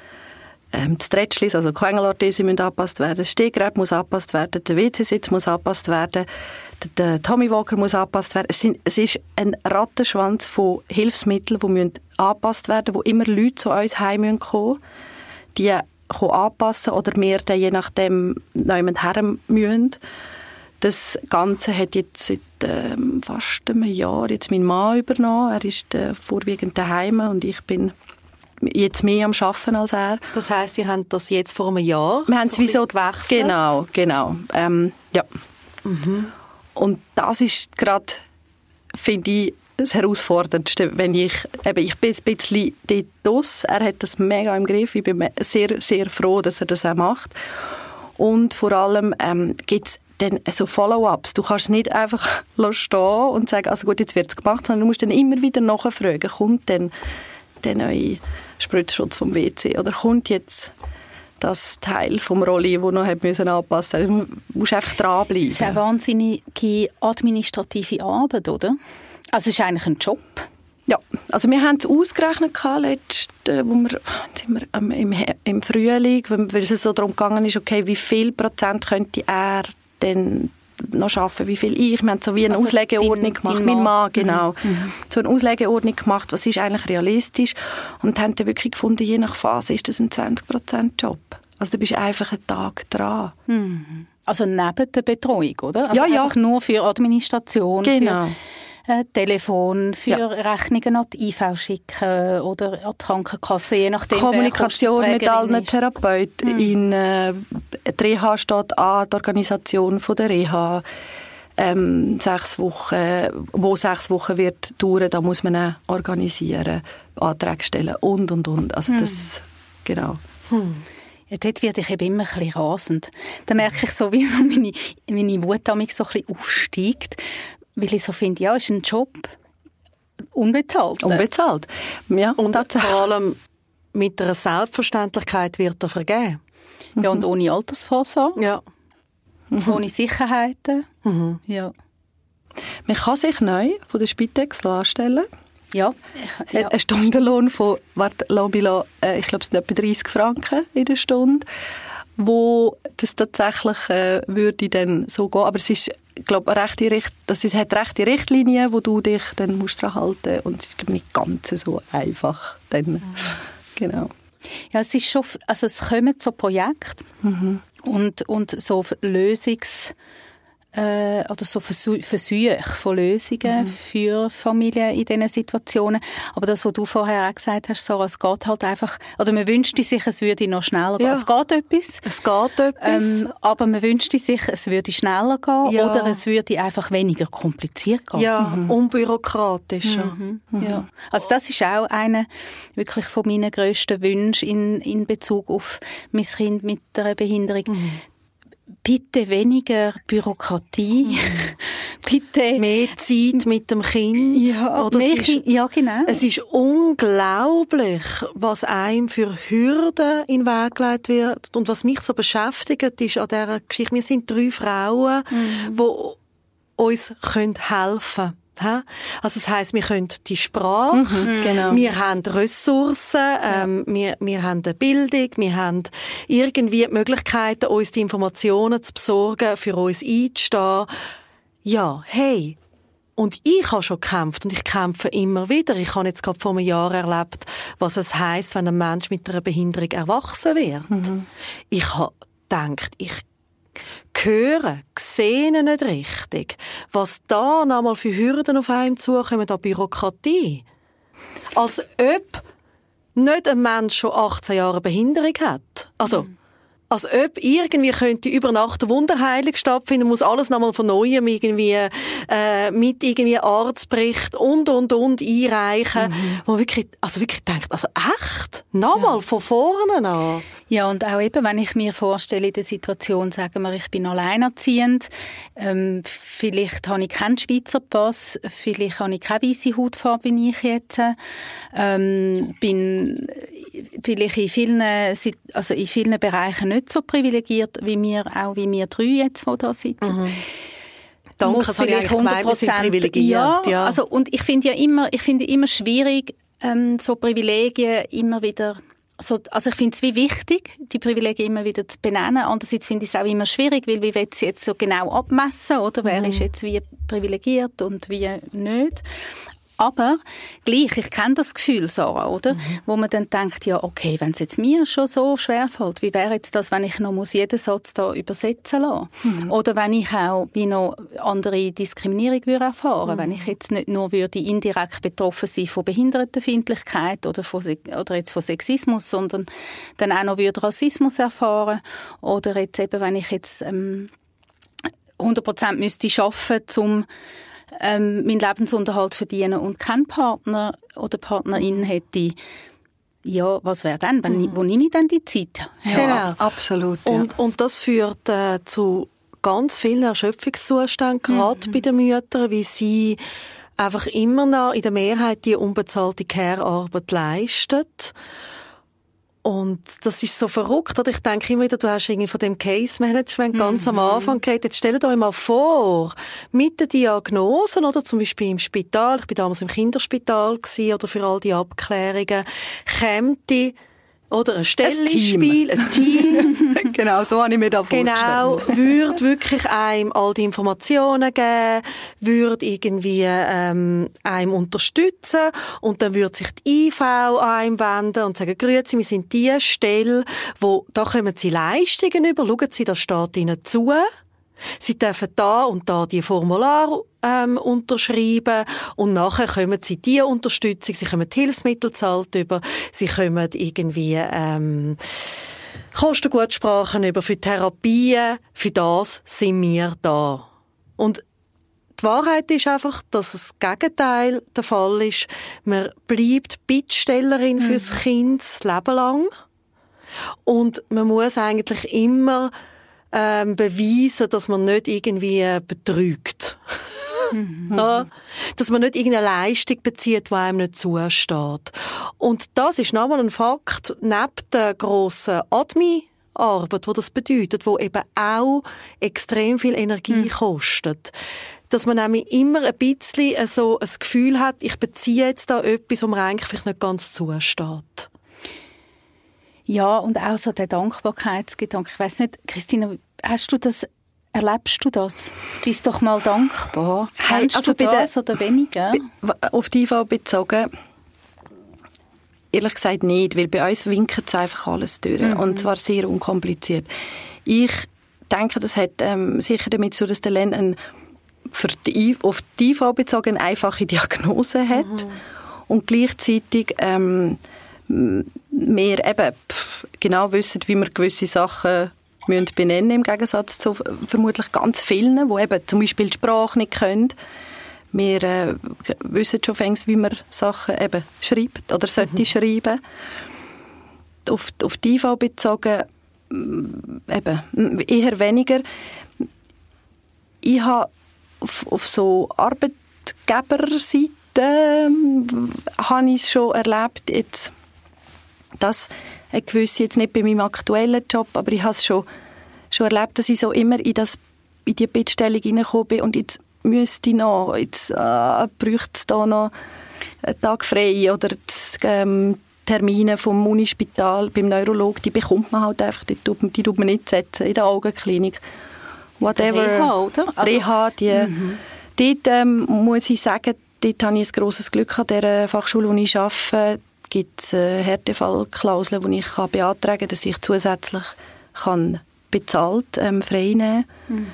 ähm, die Stretchlis, also die Quengelarthese müssen angepasst werden, das Stehgerät muss angepasst werden, der WC-Sitz muss angepasst werden, der, der Tommy Walker muss angepasst werden. Es, sind, es ist ein Rattenschwanz von Hilfsmitteln, die müssen angepasst werden, wo immer Leute zu uns heim kommen, die anpassen oder wir dann je nachdem jemand her müssen. Das Ganze hat jetzt seit ähm, fast einem Jahr jetzt mein Mann übernommen. Er ist äh, vorwiegend daheim und ich bin jetzt mehr am Arbeiten als er. Das heißt, Sie haben das jetzt vor einem Jahr Wir haben es so gewechselt? Genau, genau. Ähm, ja. Mhm. Und das ist gerade, finde ich, das Herausforderndste, wenn ich, eben, ich bin ein bisschen dort aus, er hat das mega im Griff, ich bin sehr, sehr froh, dass er das auch macht. Und vor allem ähm, gibt es dann so Follow-ups. Du kannst nicht einfach (laughs) stehen und sagen, also gut, jetzt wird es gemacht, sondern du musst dann immer wieder nachfragen, kommt denn der neue Spritzschutz vom WC oder kommt jetzt das Teil vom Rolli, das noch müssen anpassen musste. Du musst einfach dranbleiben. Das ist eine wahnsinnige administrative Arbeit, oder? Also es ist eigentlich ein Job. Ja, also wir haben es ausgerechnet letzt, äh, wo wir, sind wir ähm, im, im Frühling, weil es so darum gegangen ist, okay, wie viel Prozent könnte er denn noch arbeiten, wie viel ich. Wir haben so wie eine also Auslegeordnung gemacht. Mein Mann, genau. Mhm. mhm. So eine Auslegeordnung gemacht, was ist eigentlich realistisch. Und haben dann wirklich gefunden, je nach Phase ist das ein 20%-Job. Also du bist einfach einen Tag dran. Mhm. Also neben der Betreuung, oder? Also ja, ja. Nur für Administration. Genau. Für äh, Telefon für ja. Rechnungen an die IV schicken oder an die Krankenkasse, je nachdem. Kommunikation mit allen ist. Therapeuten. Hm. In äh, die Reha steht an, die Organisation von der Reha. Ähm, sechs Wochen, wo sechs Wochen wird dauern, da muss man auch organisieren, Anträge stellen und, und, und. Also hm. das, genau. Hm. Ja, dort werde ich eben immer ein bisschen rasend. Da merke ich so, wie so meine, meine Wut so ein bisschen aufsteigt. Weil ich so finde, ja, ist ein Job unbezahlt. Unbezahlt, ja. Und vor allem mit einer Selbstverständlichkeit wird er vergeben. Ja, und ohne Altersvorsorge. Ja. Ohne Sicherheiten. Mhm. Ja. Man kann sich neu von der Spitex anstellen. Ja. Ich, ja. Ein Stundenlohn von, warte, äh, ich glaube, es sind etwa 30 Franken in der Stunde, wo das tatsächlich äh, würde dann so gehen. Aber es ist glaube, rechte Richt das ist, hat rechte Richtlinien, wo du dich dann musst dran halten und es ist glaube nicht ganz so einfach. Dann, mhm. Genau. Ja, es ist schon, also es kommen so Projekte mhm. und, und so Lösungs äh, oder so Versuche von Lösungen mhm. für Familien in diesen Situationen. Aber das, was du vorher auch gesagt hast, so, es geht halt einfach, oder man wünschte sich, es würde noch schneller gehen. Ja. Es geht etwas. Es geht etwas. Ähm, aber man wünschte sich, es würde schneller gehen ja. oder es würde einfach weniger kompliziert gehen. Ja, mhm. unbürokratischer. Mhm. Mhm. Ja. Also das ist auch einer wirklich von meinen grössten Wünschen in, in Bezug auf mein Kind mit einer Behinderung, mhm bitte weniger Bürokratie, mhm. (laughs) bitte mehr Zeit mit dem Kind. Ja, Oder mehr es ist, ja genau. Es ist unglaublich, was einem für Hürden in den Weg gelegt wird. Und was mich so beschäftigt, ist an dieser Geschichte, wir sind drei Frauen, mhm. die uns helfen können. Also das heißt, wir können die Sprache, mhm, genau. wir haben Ressourcen, ähm, ja. wir, wir haben eine Bildung, wir haben irgendwie die Möglichkeiten, uns die Informationen zu besorgen, für uns einzustehen. Ja, hey, und ich habe schon gekämpft und ich kämpfe immer wieder. Ich habe jetzt gerade vor einem Jahr erlebt, was es heißt, wenn ein Mensch mit einer Behinderung erwachsen wird. Mhm. Ich habe gedacht, ich hören, sehen nicht richtig, was da nochmal für Hürden auf einem zukommen an Bürokratie. Als ob nicht ein Mensch schon 18 Jahre Behinderung hat. Also, mhm als ob irgendwie könnte über Nacht Wunderheilung stattfinden, muss alles nochmal von Neuem irgendwie äh, mit irgendwie Arztbericht und und und einreichen, mhm. wo wirklich, also wirklich denkt, also echt, nochmal ja. von vorne an. Ja und auch eben, wenn ich mir vorstelle in der Situation, sagen wir, ich bin alleinerziehend, ähm, vielleicht habe ich keinen Schweizer Pass, vielleicht habe ich keine weiße Hautfarbe, wie ich jetzt, ähm, bin vielleicht in vielen, also in vielen Bereichen nicht so privilegiert, wie wir, auch wie wir drei jetzt, die da sitzen. Mhm. Danke, muss vielleicht 100 Prozent. Ja, ja, also, und ich finde ja immer, ich finde immer schwierig, ähm, so Privilegien immer wieder so, also ich finde es wie wichtig, die Privilegien immer wieder zu benennen. Andererseits finde ich es auch immer schwierig, weil wie will sie jetzt so genau abmessen, oder? Wer mhm. ist jetzt wie privilegiert und wie nicht? Aber gleich, ich kenne das Gefühl, Sarah, oder? Mhm. Wo man dann denkt, ja, okay, wenn es jetzt mir schon so schwer fällt, wie wäre jetzt das, wenn ich noch muss jeden Satz da übersetzen lasse? Mhm. Oder wenn ich auch wie noch andere Diskriminierung würde erfahren, mhm. wenn ich jetzt nicht nur würde indirekt betroffen sein von Behindertenfeindlichkeit oder, von, oder jetzt von Sexismus, sondern dann auch noch würde Rassismus erfahren oder jetzt eben, wenn ich jetzt ähm, 100% müsste arbeiten, um ähm, meinen Lebensunterhalt verdienen und keinen Partner oder Partnerin mhm. hätte, ja, was wäre dann? Wenn, mhm. Wo nehme ich dann die Zeit? Ja, genau, absolut. Ja. Und, und das führt äh, zu ganz vielen Erschöpfungszuständen, gerade mhm. bei den Müttern, wie sie einfach immer noch in der Mehrheit die unbezahlte Care-Arbeit leisten und das ist so verrückt. Oder? Ich denke immer wieder, du hast irgendwie von dem Case-Management ganz mhm. am Anfang geredet. Jetzt stellt euch mal vor, mit den Diagnosen, oder zum Beispiel im Spital, ich bin damals im Kinderspital gewesen, oder für all die Abklärungen, käme die oder ein Stellenspiel, ein Team. (laughs) genau, so habe ich mir da Genau, würde wirklich einem all die Informationen geben, würde irgendwie ähm, einem unterstützen und dann würde sich die IV an einem wenden und sagen, grüezi, wir sind die Stelle, wo, da kommen Sie Leistungen über, schauen Sie, das steht Ihnen zu. Sie dürfen da und da die Formular ähm, unterschreiben und nachher kommen sie die Unterstützung, sie kommen die Hilfsmittel zahlt über, sie kommen irgendwie ähm, Kostengutsprachen über für Therapien, für das sind wir da. Und die Wahrheit ist einfach, dass das Gegenteil der Fall ist. Man bleibt Bittstellerin mhm. fürs Kind das Leben lang. Und man muss eigentlich immer ähm, beweisen, dass man nicht irgendwie äh, betrügt. Mhm. ja, dass man nicht irgendeine Leistung bezieht, die einem nicht zusteht. Und das ist nochmal ein Fakt, neben der grossen Admi Arbeit, wo das bedeutet, wo eben auch extrem viel Energie mhm. kostet. Dass man nämlich immer ein bisschen so ein Gefühl hat, ich beziehe jetzt da etwas, wo mir eigentlich vielleicht nicht ganz zusteht. Ja, und auch so der Dankbarkeitsgedanke. Ich weiß nicht, Christina, hast du das Erlebst du das? Bist doch mal dankbar. Hey, Kennst also du das oder weniger? Auf die IV bezogen, ehrlich gesagt nicht, weil bei uns winkt es einfach alles durch. Mhm. Und zwar sehr unkompliziert. Ich denke, das hat ähm, sicher damit zu, dass der Len ein, für die, auf die IV bezogen eine einfache Diagnose hat mhm. und gleichzeitig ähm, mehr eben pff, genau wissen, wie man gewisse Sachen müssen benennen im Gegensatz zu vermutlich ganz vielen, die eben zum Beispiel die Sprache nicht können. Wir äh, wissen schon fängst, wie man Sachen eben schreibt oder sollte mhm. schreiben. Auf, auf die IV bezogen mm, eben eher weniger. Ich habe auf, auf so Arbeitgeberseite ähm, habe ich es schon erlebt, jetzt, dass eine gewisse, jetzt nicht bei meinem aktuellen Job, aber ich habe es schon, schon erlebt, dass ich so immer in, das, in die Bittstellung reingekommen bin und jetzt müsste ich noch, jetzt äh, bräuchte es da noch einen Tag frei oder das, ähm, Termine vom Unispital beim Neurolog, die bekommt man halt einfach, die tut, die tut man nicht setzen in der Augenklinik. Whatever. Reha, oder? Also, Reha, die, mhm. dort ähm, muss ich sagen, dort habe ich ein grosses Glück an der Fachschule, wo ich arbeite gibt es äh, Härtefallklauseln, wo ich kann beantragen kann, dass ich zusätzlich kann bezahlt ähm, frei nehmen mhm.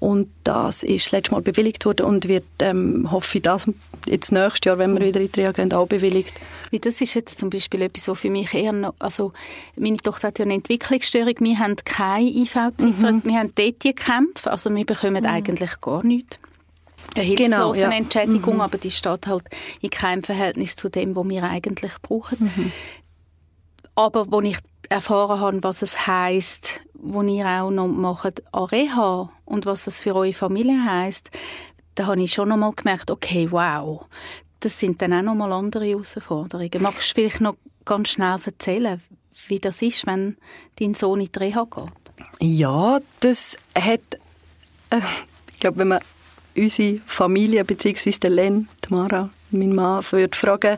Und das ist letztes Mal bewilligt worden und wird, ähm, hoffe ich, das jetzt nächstes Jahr, wenn wir wieder in die Reha gehen, auch bewilligt. Wie das ist jetzt zum Beispiel etwas, was für mich eher noch, also meine Tochter hat ja eine Entwicklungsstörung, wir haben keine IV-Ziffer, mhm. wir haben dort die Kämpfe, also wir bekommen mhm. eigentlich gar nichts eine hilflose genau, ja. Entschädigung, mhm. aber die steht halt in keinem Verhältnis zu dem, was wir eigentlich brauchen. Mhm. Aber wo ich erfahren habe, was es heißt, wo ihr auch noch macht an Reha und was das für eure Familie heißt, da habe ich schon noch mal gemerkt, okay, wow, das sind dann auch noch mal andere Herausforderungen. Magst du vielleicht noch ganz schnell erzählen, wie das ist, wenn dein Sohn in die Reha geht? Ja, das hat, äh, ich glaube, wenn man unsere Familie, beziehungsweise der Len, Mara, mein Mann, würde fragen,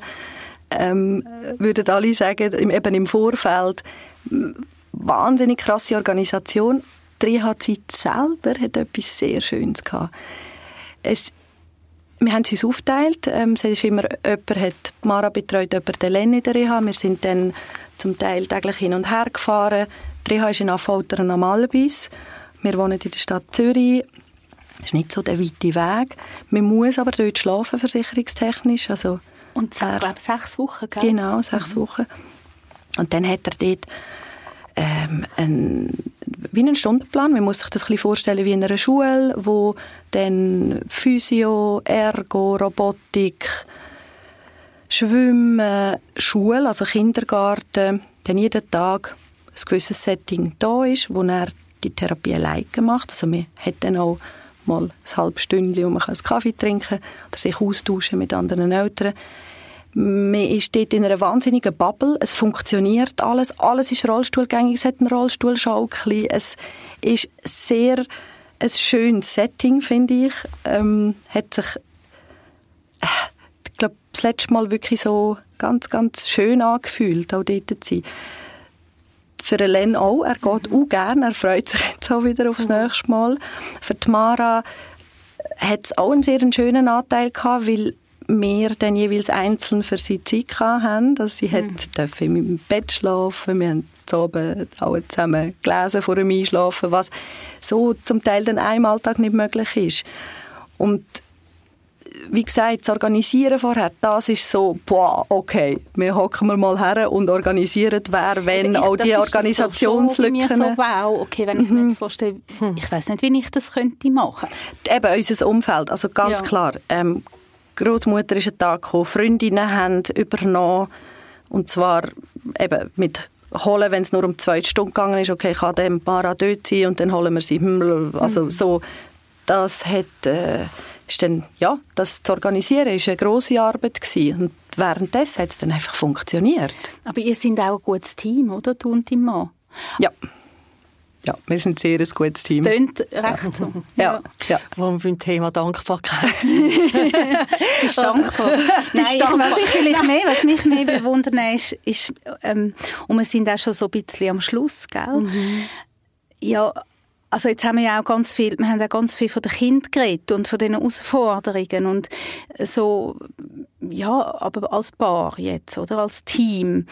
ähm, würden alle sagen, eben im Vorfeld, wahnsinnig krasse Organisation. Die Reha-Zeit selber hat etwas sehr Schönes gehabt. Es, wir haben es uns aufgeteilt. Ähm, es ist immer, jemand hat Mara betreut, jemand den Len in der Reha. Wir sind dann zum Teil täglich hin und her gefahren. Die Reha ist in Affoltern am Albis. Wir wohnen in der Stadt Zürich. Das ist nicht so der weite Weg. Man muss aber dort schlafen, versicherungstechnisch. Also, und ich glaube sechs Wochen, gell? Genau, sechs mhm. Wochen. Und dann hat er dort ähm, ein, wie einen Stundenplan. Man muss sich das ein bisschen vorstellen wie in einer Schule, wo dann Physio, Ergo, Robotik, Schwimmen, Schule, also Kindergarten, dann jeden Tag ein gewisses Setting da ist, wo er die Therapie alleine macht. Also man hat dann auch mal ein halbes Stündchen, wo man einen Kaffee trinken kann oder sich austauschen mit anderen Eltern. Man ist dort in einer wahnsinnigen Bubble. Es funktioniert alles. Alles ist rollstuhlgängig. Es hat einen Rollstuhlschaukel. Es ist sehr ein schönes Setting, finde ich. Ähm, hat sich, äh, ich glaube, das letzte Mal wirklich so ganz, ganz schön angefühlt, auch dort zu sein. Für Len auch. Er geht auch gerne. Er freut sich jetzt auch wieder aufs mhm. nächste Mal. Für Tamara hat es auch einen sehr schönen Anteil gehabt, weil wir dann jeweils einzeln für sie Zeit hatten. Also sie mhm. hat im Bett schlafen, wir haben oben alle zusammen gelesen vor dem Einschlafen, was so zum Teil dann einem Alltag nicht möglich ist. Und wie gesagt, das Organisieren vorher, das ist so, boah, okay, wir hocken wir mal her und organisieren, wer, wenn, ich, all die Organisationslücken. So, so, wow, okay, wenn ich mir jetzt vorstelle, ich weiß nicht, wie ich das könnte machen. Eben unser Umfeld, also ganz ja. klar, ähm, Großmutter ist ein Tag gekommen, Freundinnen haben übernommen und zwar eben mit holen, wenn es nur um zwei Stunden gegangen ist, okay, kann dem Para dort sein und dann holen wir sie. Also mhm. so, das hat äh, ist dann, ja, das zu organisieren, ist eine grosse Arbeit gewesen. Und währenddessen hat es dann einfach funktioniert. Aber ihr seid auch ein gutes Team, oder, du und dein Mann? Ja. Ja, wir sind sehr ein gutes Team. Es klingt recht so. ja. ja. Wo wir beim Thema Dankbarkeit (laughs) sind. Bist dankbar? Nein, dankbar. Was, vielleicht mehr, was mich mehr bewundert ist, ist ähm, und wir sind auch schon so ein bisschen am Schluss, gell? Mhm. Ja, also jetzt haben wir ja auch ganz viel, wir haben ja ganz viel von den Kindern geredet und von den Herausforderungen und so, ja, aber als Paar jetzt, oder als Team,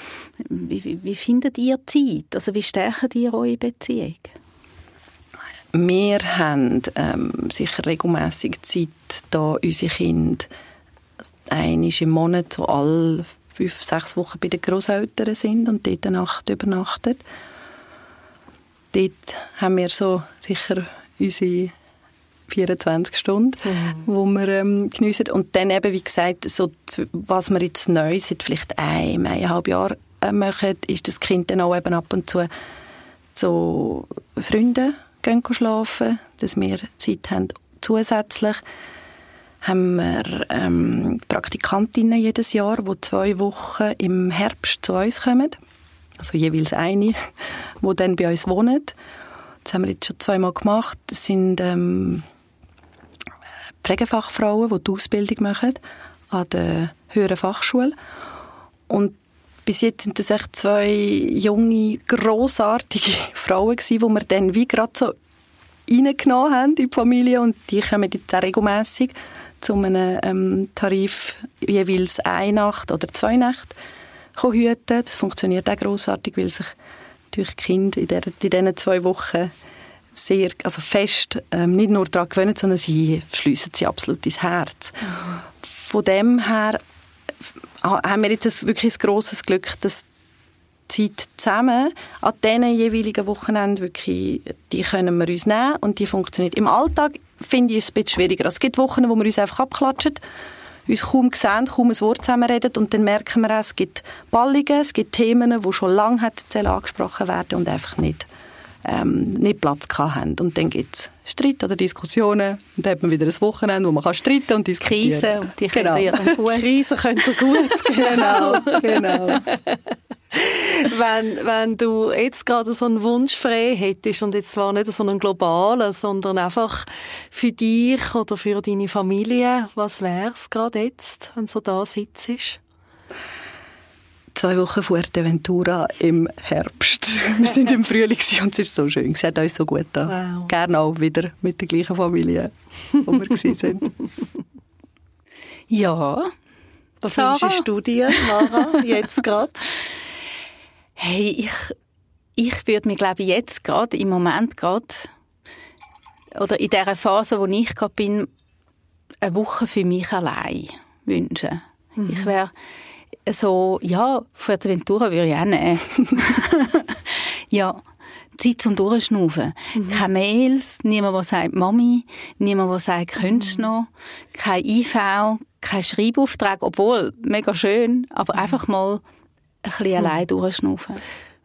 wie, wie, wie findet ihr Zeit? Also wie stärken ihr eure Beziehung? Wir haben ähm, sicher regelmäßig Zeit, da unsere Kinder einmal im Monat, so alle fünf, sechs Wochen bei den Großeltern sind und dort eine Nacht übernachten dort haben wir so sicher unsere 24 Stunden, mhm. wo wir ähm, geniessen. Und dann eben, wie gesagt, so, was wir jetzt neu seit vielleicht einem, eineinhalb Jahren äh, machen, ist das Kind dann auch eben ab und zu zu Freunden gehen schlafen, dass wir Zeit haben. Zusätzlich haben wir ähm, Praktikantinnen jedes Jahr, die zwei Wochen im Herbst zu uns kommen also jeweils eine, wo dann bei uns wohnt. Das haben wir jetzt schon zweimal gemacht. Das sind ähm, Pflegefachfrauen, die die Ausbildung machen an der höheren Fachschule. Und bis jetzt sind das echt zwei junge, grossartige (laughs) Frauen gewesen, die wir dann wie gerade so reingenommen haben in die Familie und die kommen jetzt auch regelmässig zu einem ähm, Tarif jeweils eine Nacht oder zwei Nächte hüten Das funktioniert auch grossartig, weil sich durch Kinder in, der, in diesen zwei Wochen sehr, also fest, ähm, nicht nur daran gewöhnen, sondern sie schliessen sie absolut ins Herz. Von dem her haben wir jetzt wirklich ein grosses Glück, dass die Zeit zusammen an diesen jeweiligen Wochenenden wirklich, die können wir uns nehmen und die funktioniert. Im Alltag finde ich es ein bisschen schwieriger. Es gibt Wochen, wo wir uns einfach abklatschen uns kaum sehen, kaum ein Wort zusammenreden und dann merken wir auch, es gibt Ballungen, es gibt Themen, die schon lange hätten angesprochen werden und einfach nicht, ähm, nicht Platz haben. Und dann gibt es Streit oder Diskussionen und dann hat man wieder ein Wochenende, wo man kann streiten und diskutieren. Krisen, und die genau. können gut. (laughs) Krisen können gut, (laughs) genau, genau. (laughs) (laughs) wenn, wenn du jetzt gerade so einen Wunsch frei hättest und jetzt zwar nicht so einen globalen, sondern einfach für dich oder für deine Familie, was wäre es gerade jetzt, wenn du so da sitzt? zwei Wochen Fuerteventura im Herbst. (laughs) Wir sind im Frühling und es ist so schön. Es hat uns so gut da. Wow. Gerne auch wieder mit der gleichen Familie, wo wir waren. (laughs) Ja. Was Sarah? wünschst du dir, Mara, jetzt gerade? Hey, ich, ich würde mir, glaube ich, jetzt gerade, im Moment gerade, oder in der Phase, wo ich gerade bin, eine Woche für mich allein wünschen. Mhm. Ich wäre so, ja, Fuerteventura würde ich auch nehmen. (laughs) ja, Zeit zum Durchschnaufen. Mhm. Keine Mails, niemand, der sagt Mami, niemand, der sagt, könntest mhm. noch, kein IV, kein Schreibauftrag, obwohl, mega schön, aber mhm. einfach mal ein bisschen allein durchschnaufen.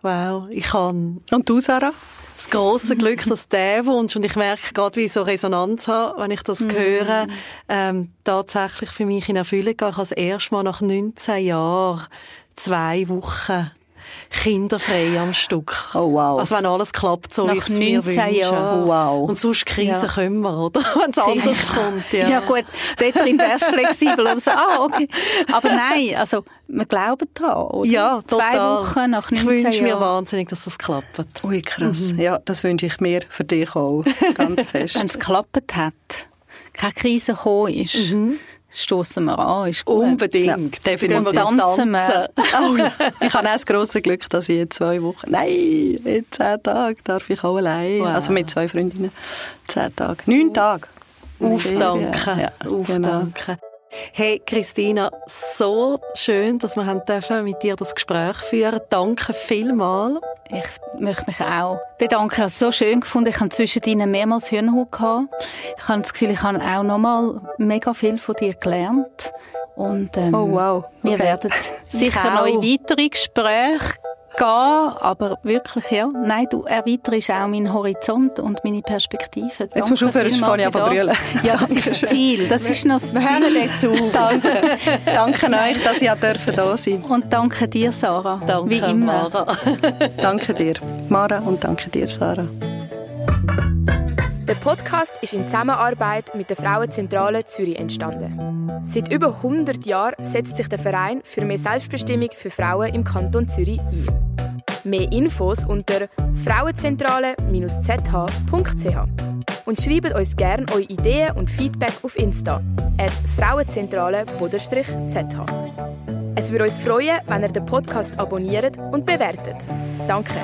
Wow, ich kann. Und du, Sarah? das große Glück, (laughs) dass der Wunsch, und ich merke gerade, wie ich so Resonanz habe, wenn ich das mm. höre, ähm, tatsächlich für mich in Erfüllung geht. Ich habe das erste Mal nach 19 Jahren zwei Wochen kinderfrei am Stück. Oh wow. Also wenn alles klappt, so Nach ich es mir wünschen. Jahren. Oh, wow. Und sonst Krisen ja. können wir, oder? (laughs) wenn es anders kommt. Ja. ja gut, dort wärst du flexibel und so, ah okay. Aber nein, also wir glauben daran, oder? Ja, total. Zwei Wochen nach 19 Jahren. Ich wünsche mir wahnsinnig, dass das klappt. Ui, krass. Mhm. Ja, das wünsche ich mir für dich auch ganz (laughs) fest. wenn es geklappt hat, keine Krise gekommen ist, mhm stoßen wir an, ist gut. Unbedingt, definitiv. Und tanzen wir. (laughs) Oh, ja. Ich habe auch das grosse Glück, dass ich in zwei Wochen, nein, in zehn Tagen darf ich auch allein, wow. also mit zwei Freundinnen, zehn Tage, neun Tage. Aufdanken, ja, aufdanken. Genau. Hey Christina, so schön, dass wir haben dürfen mit dir das Gespräch führen. Danke vielmals. Ich möchte mich auch bedanken. Ich habe es so schön gefunden. Ich habe zwischen ihnen mehrmals Hirnhaut gehabt. Ich habe das Gefühl, ich habe auch noch mal mega viel von dir gelernt. Und ähm, oh, wow. Okay. wir werden (laughs) sicher noch in weitere Gespräche gehen, aber wirklich, ja, nein, du erweiterst auch meinen Horizont und meine Perspektive. Danke Jetzt musst du aufhören, sonst fange ich brüllen. Ja, das ist das Ziel, das ist noch das Ziel. dazu. (laughs) danke. danke euch, dass ich dürfen da sein Und danke dir, Sarah. Danke, wie immer. Mara. danke dir, Mara, und danke dir, Sarah. Der Podcast ist in Zusammenarbeit mit der Frauenzentrale Zürich entstanden. Seit über 100 Jahren setzt sich der Verein für mehr Selbstbestimmung für Frauen im Kanton Zürich ein. Mehr Infos unter frauenzentrale-zh.ch und schreibt uns gerne eure Ideen und Feedback auf Insta at frauenzentrale-zh. Es würde uns freuen, wenn ihr den Podcast abonniert und bewertet. Danke.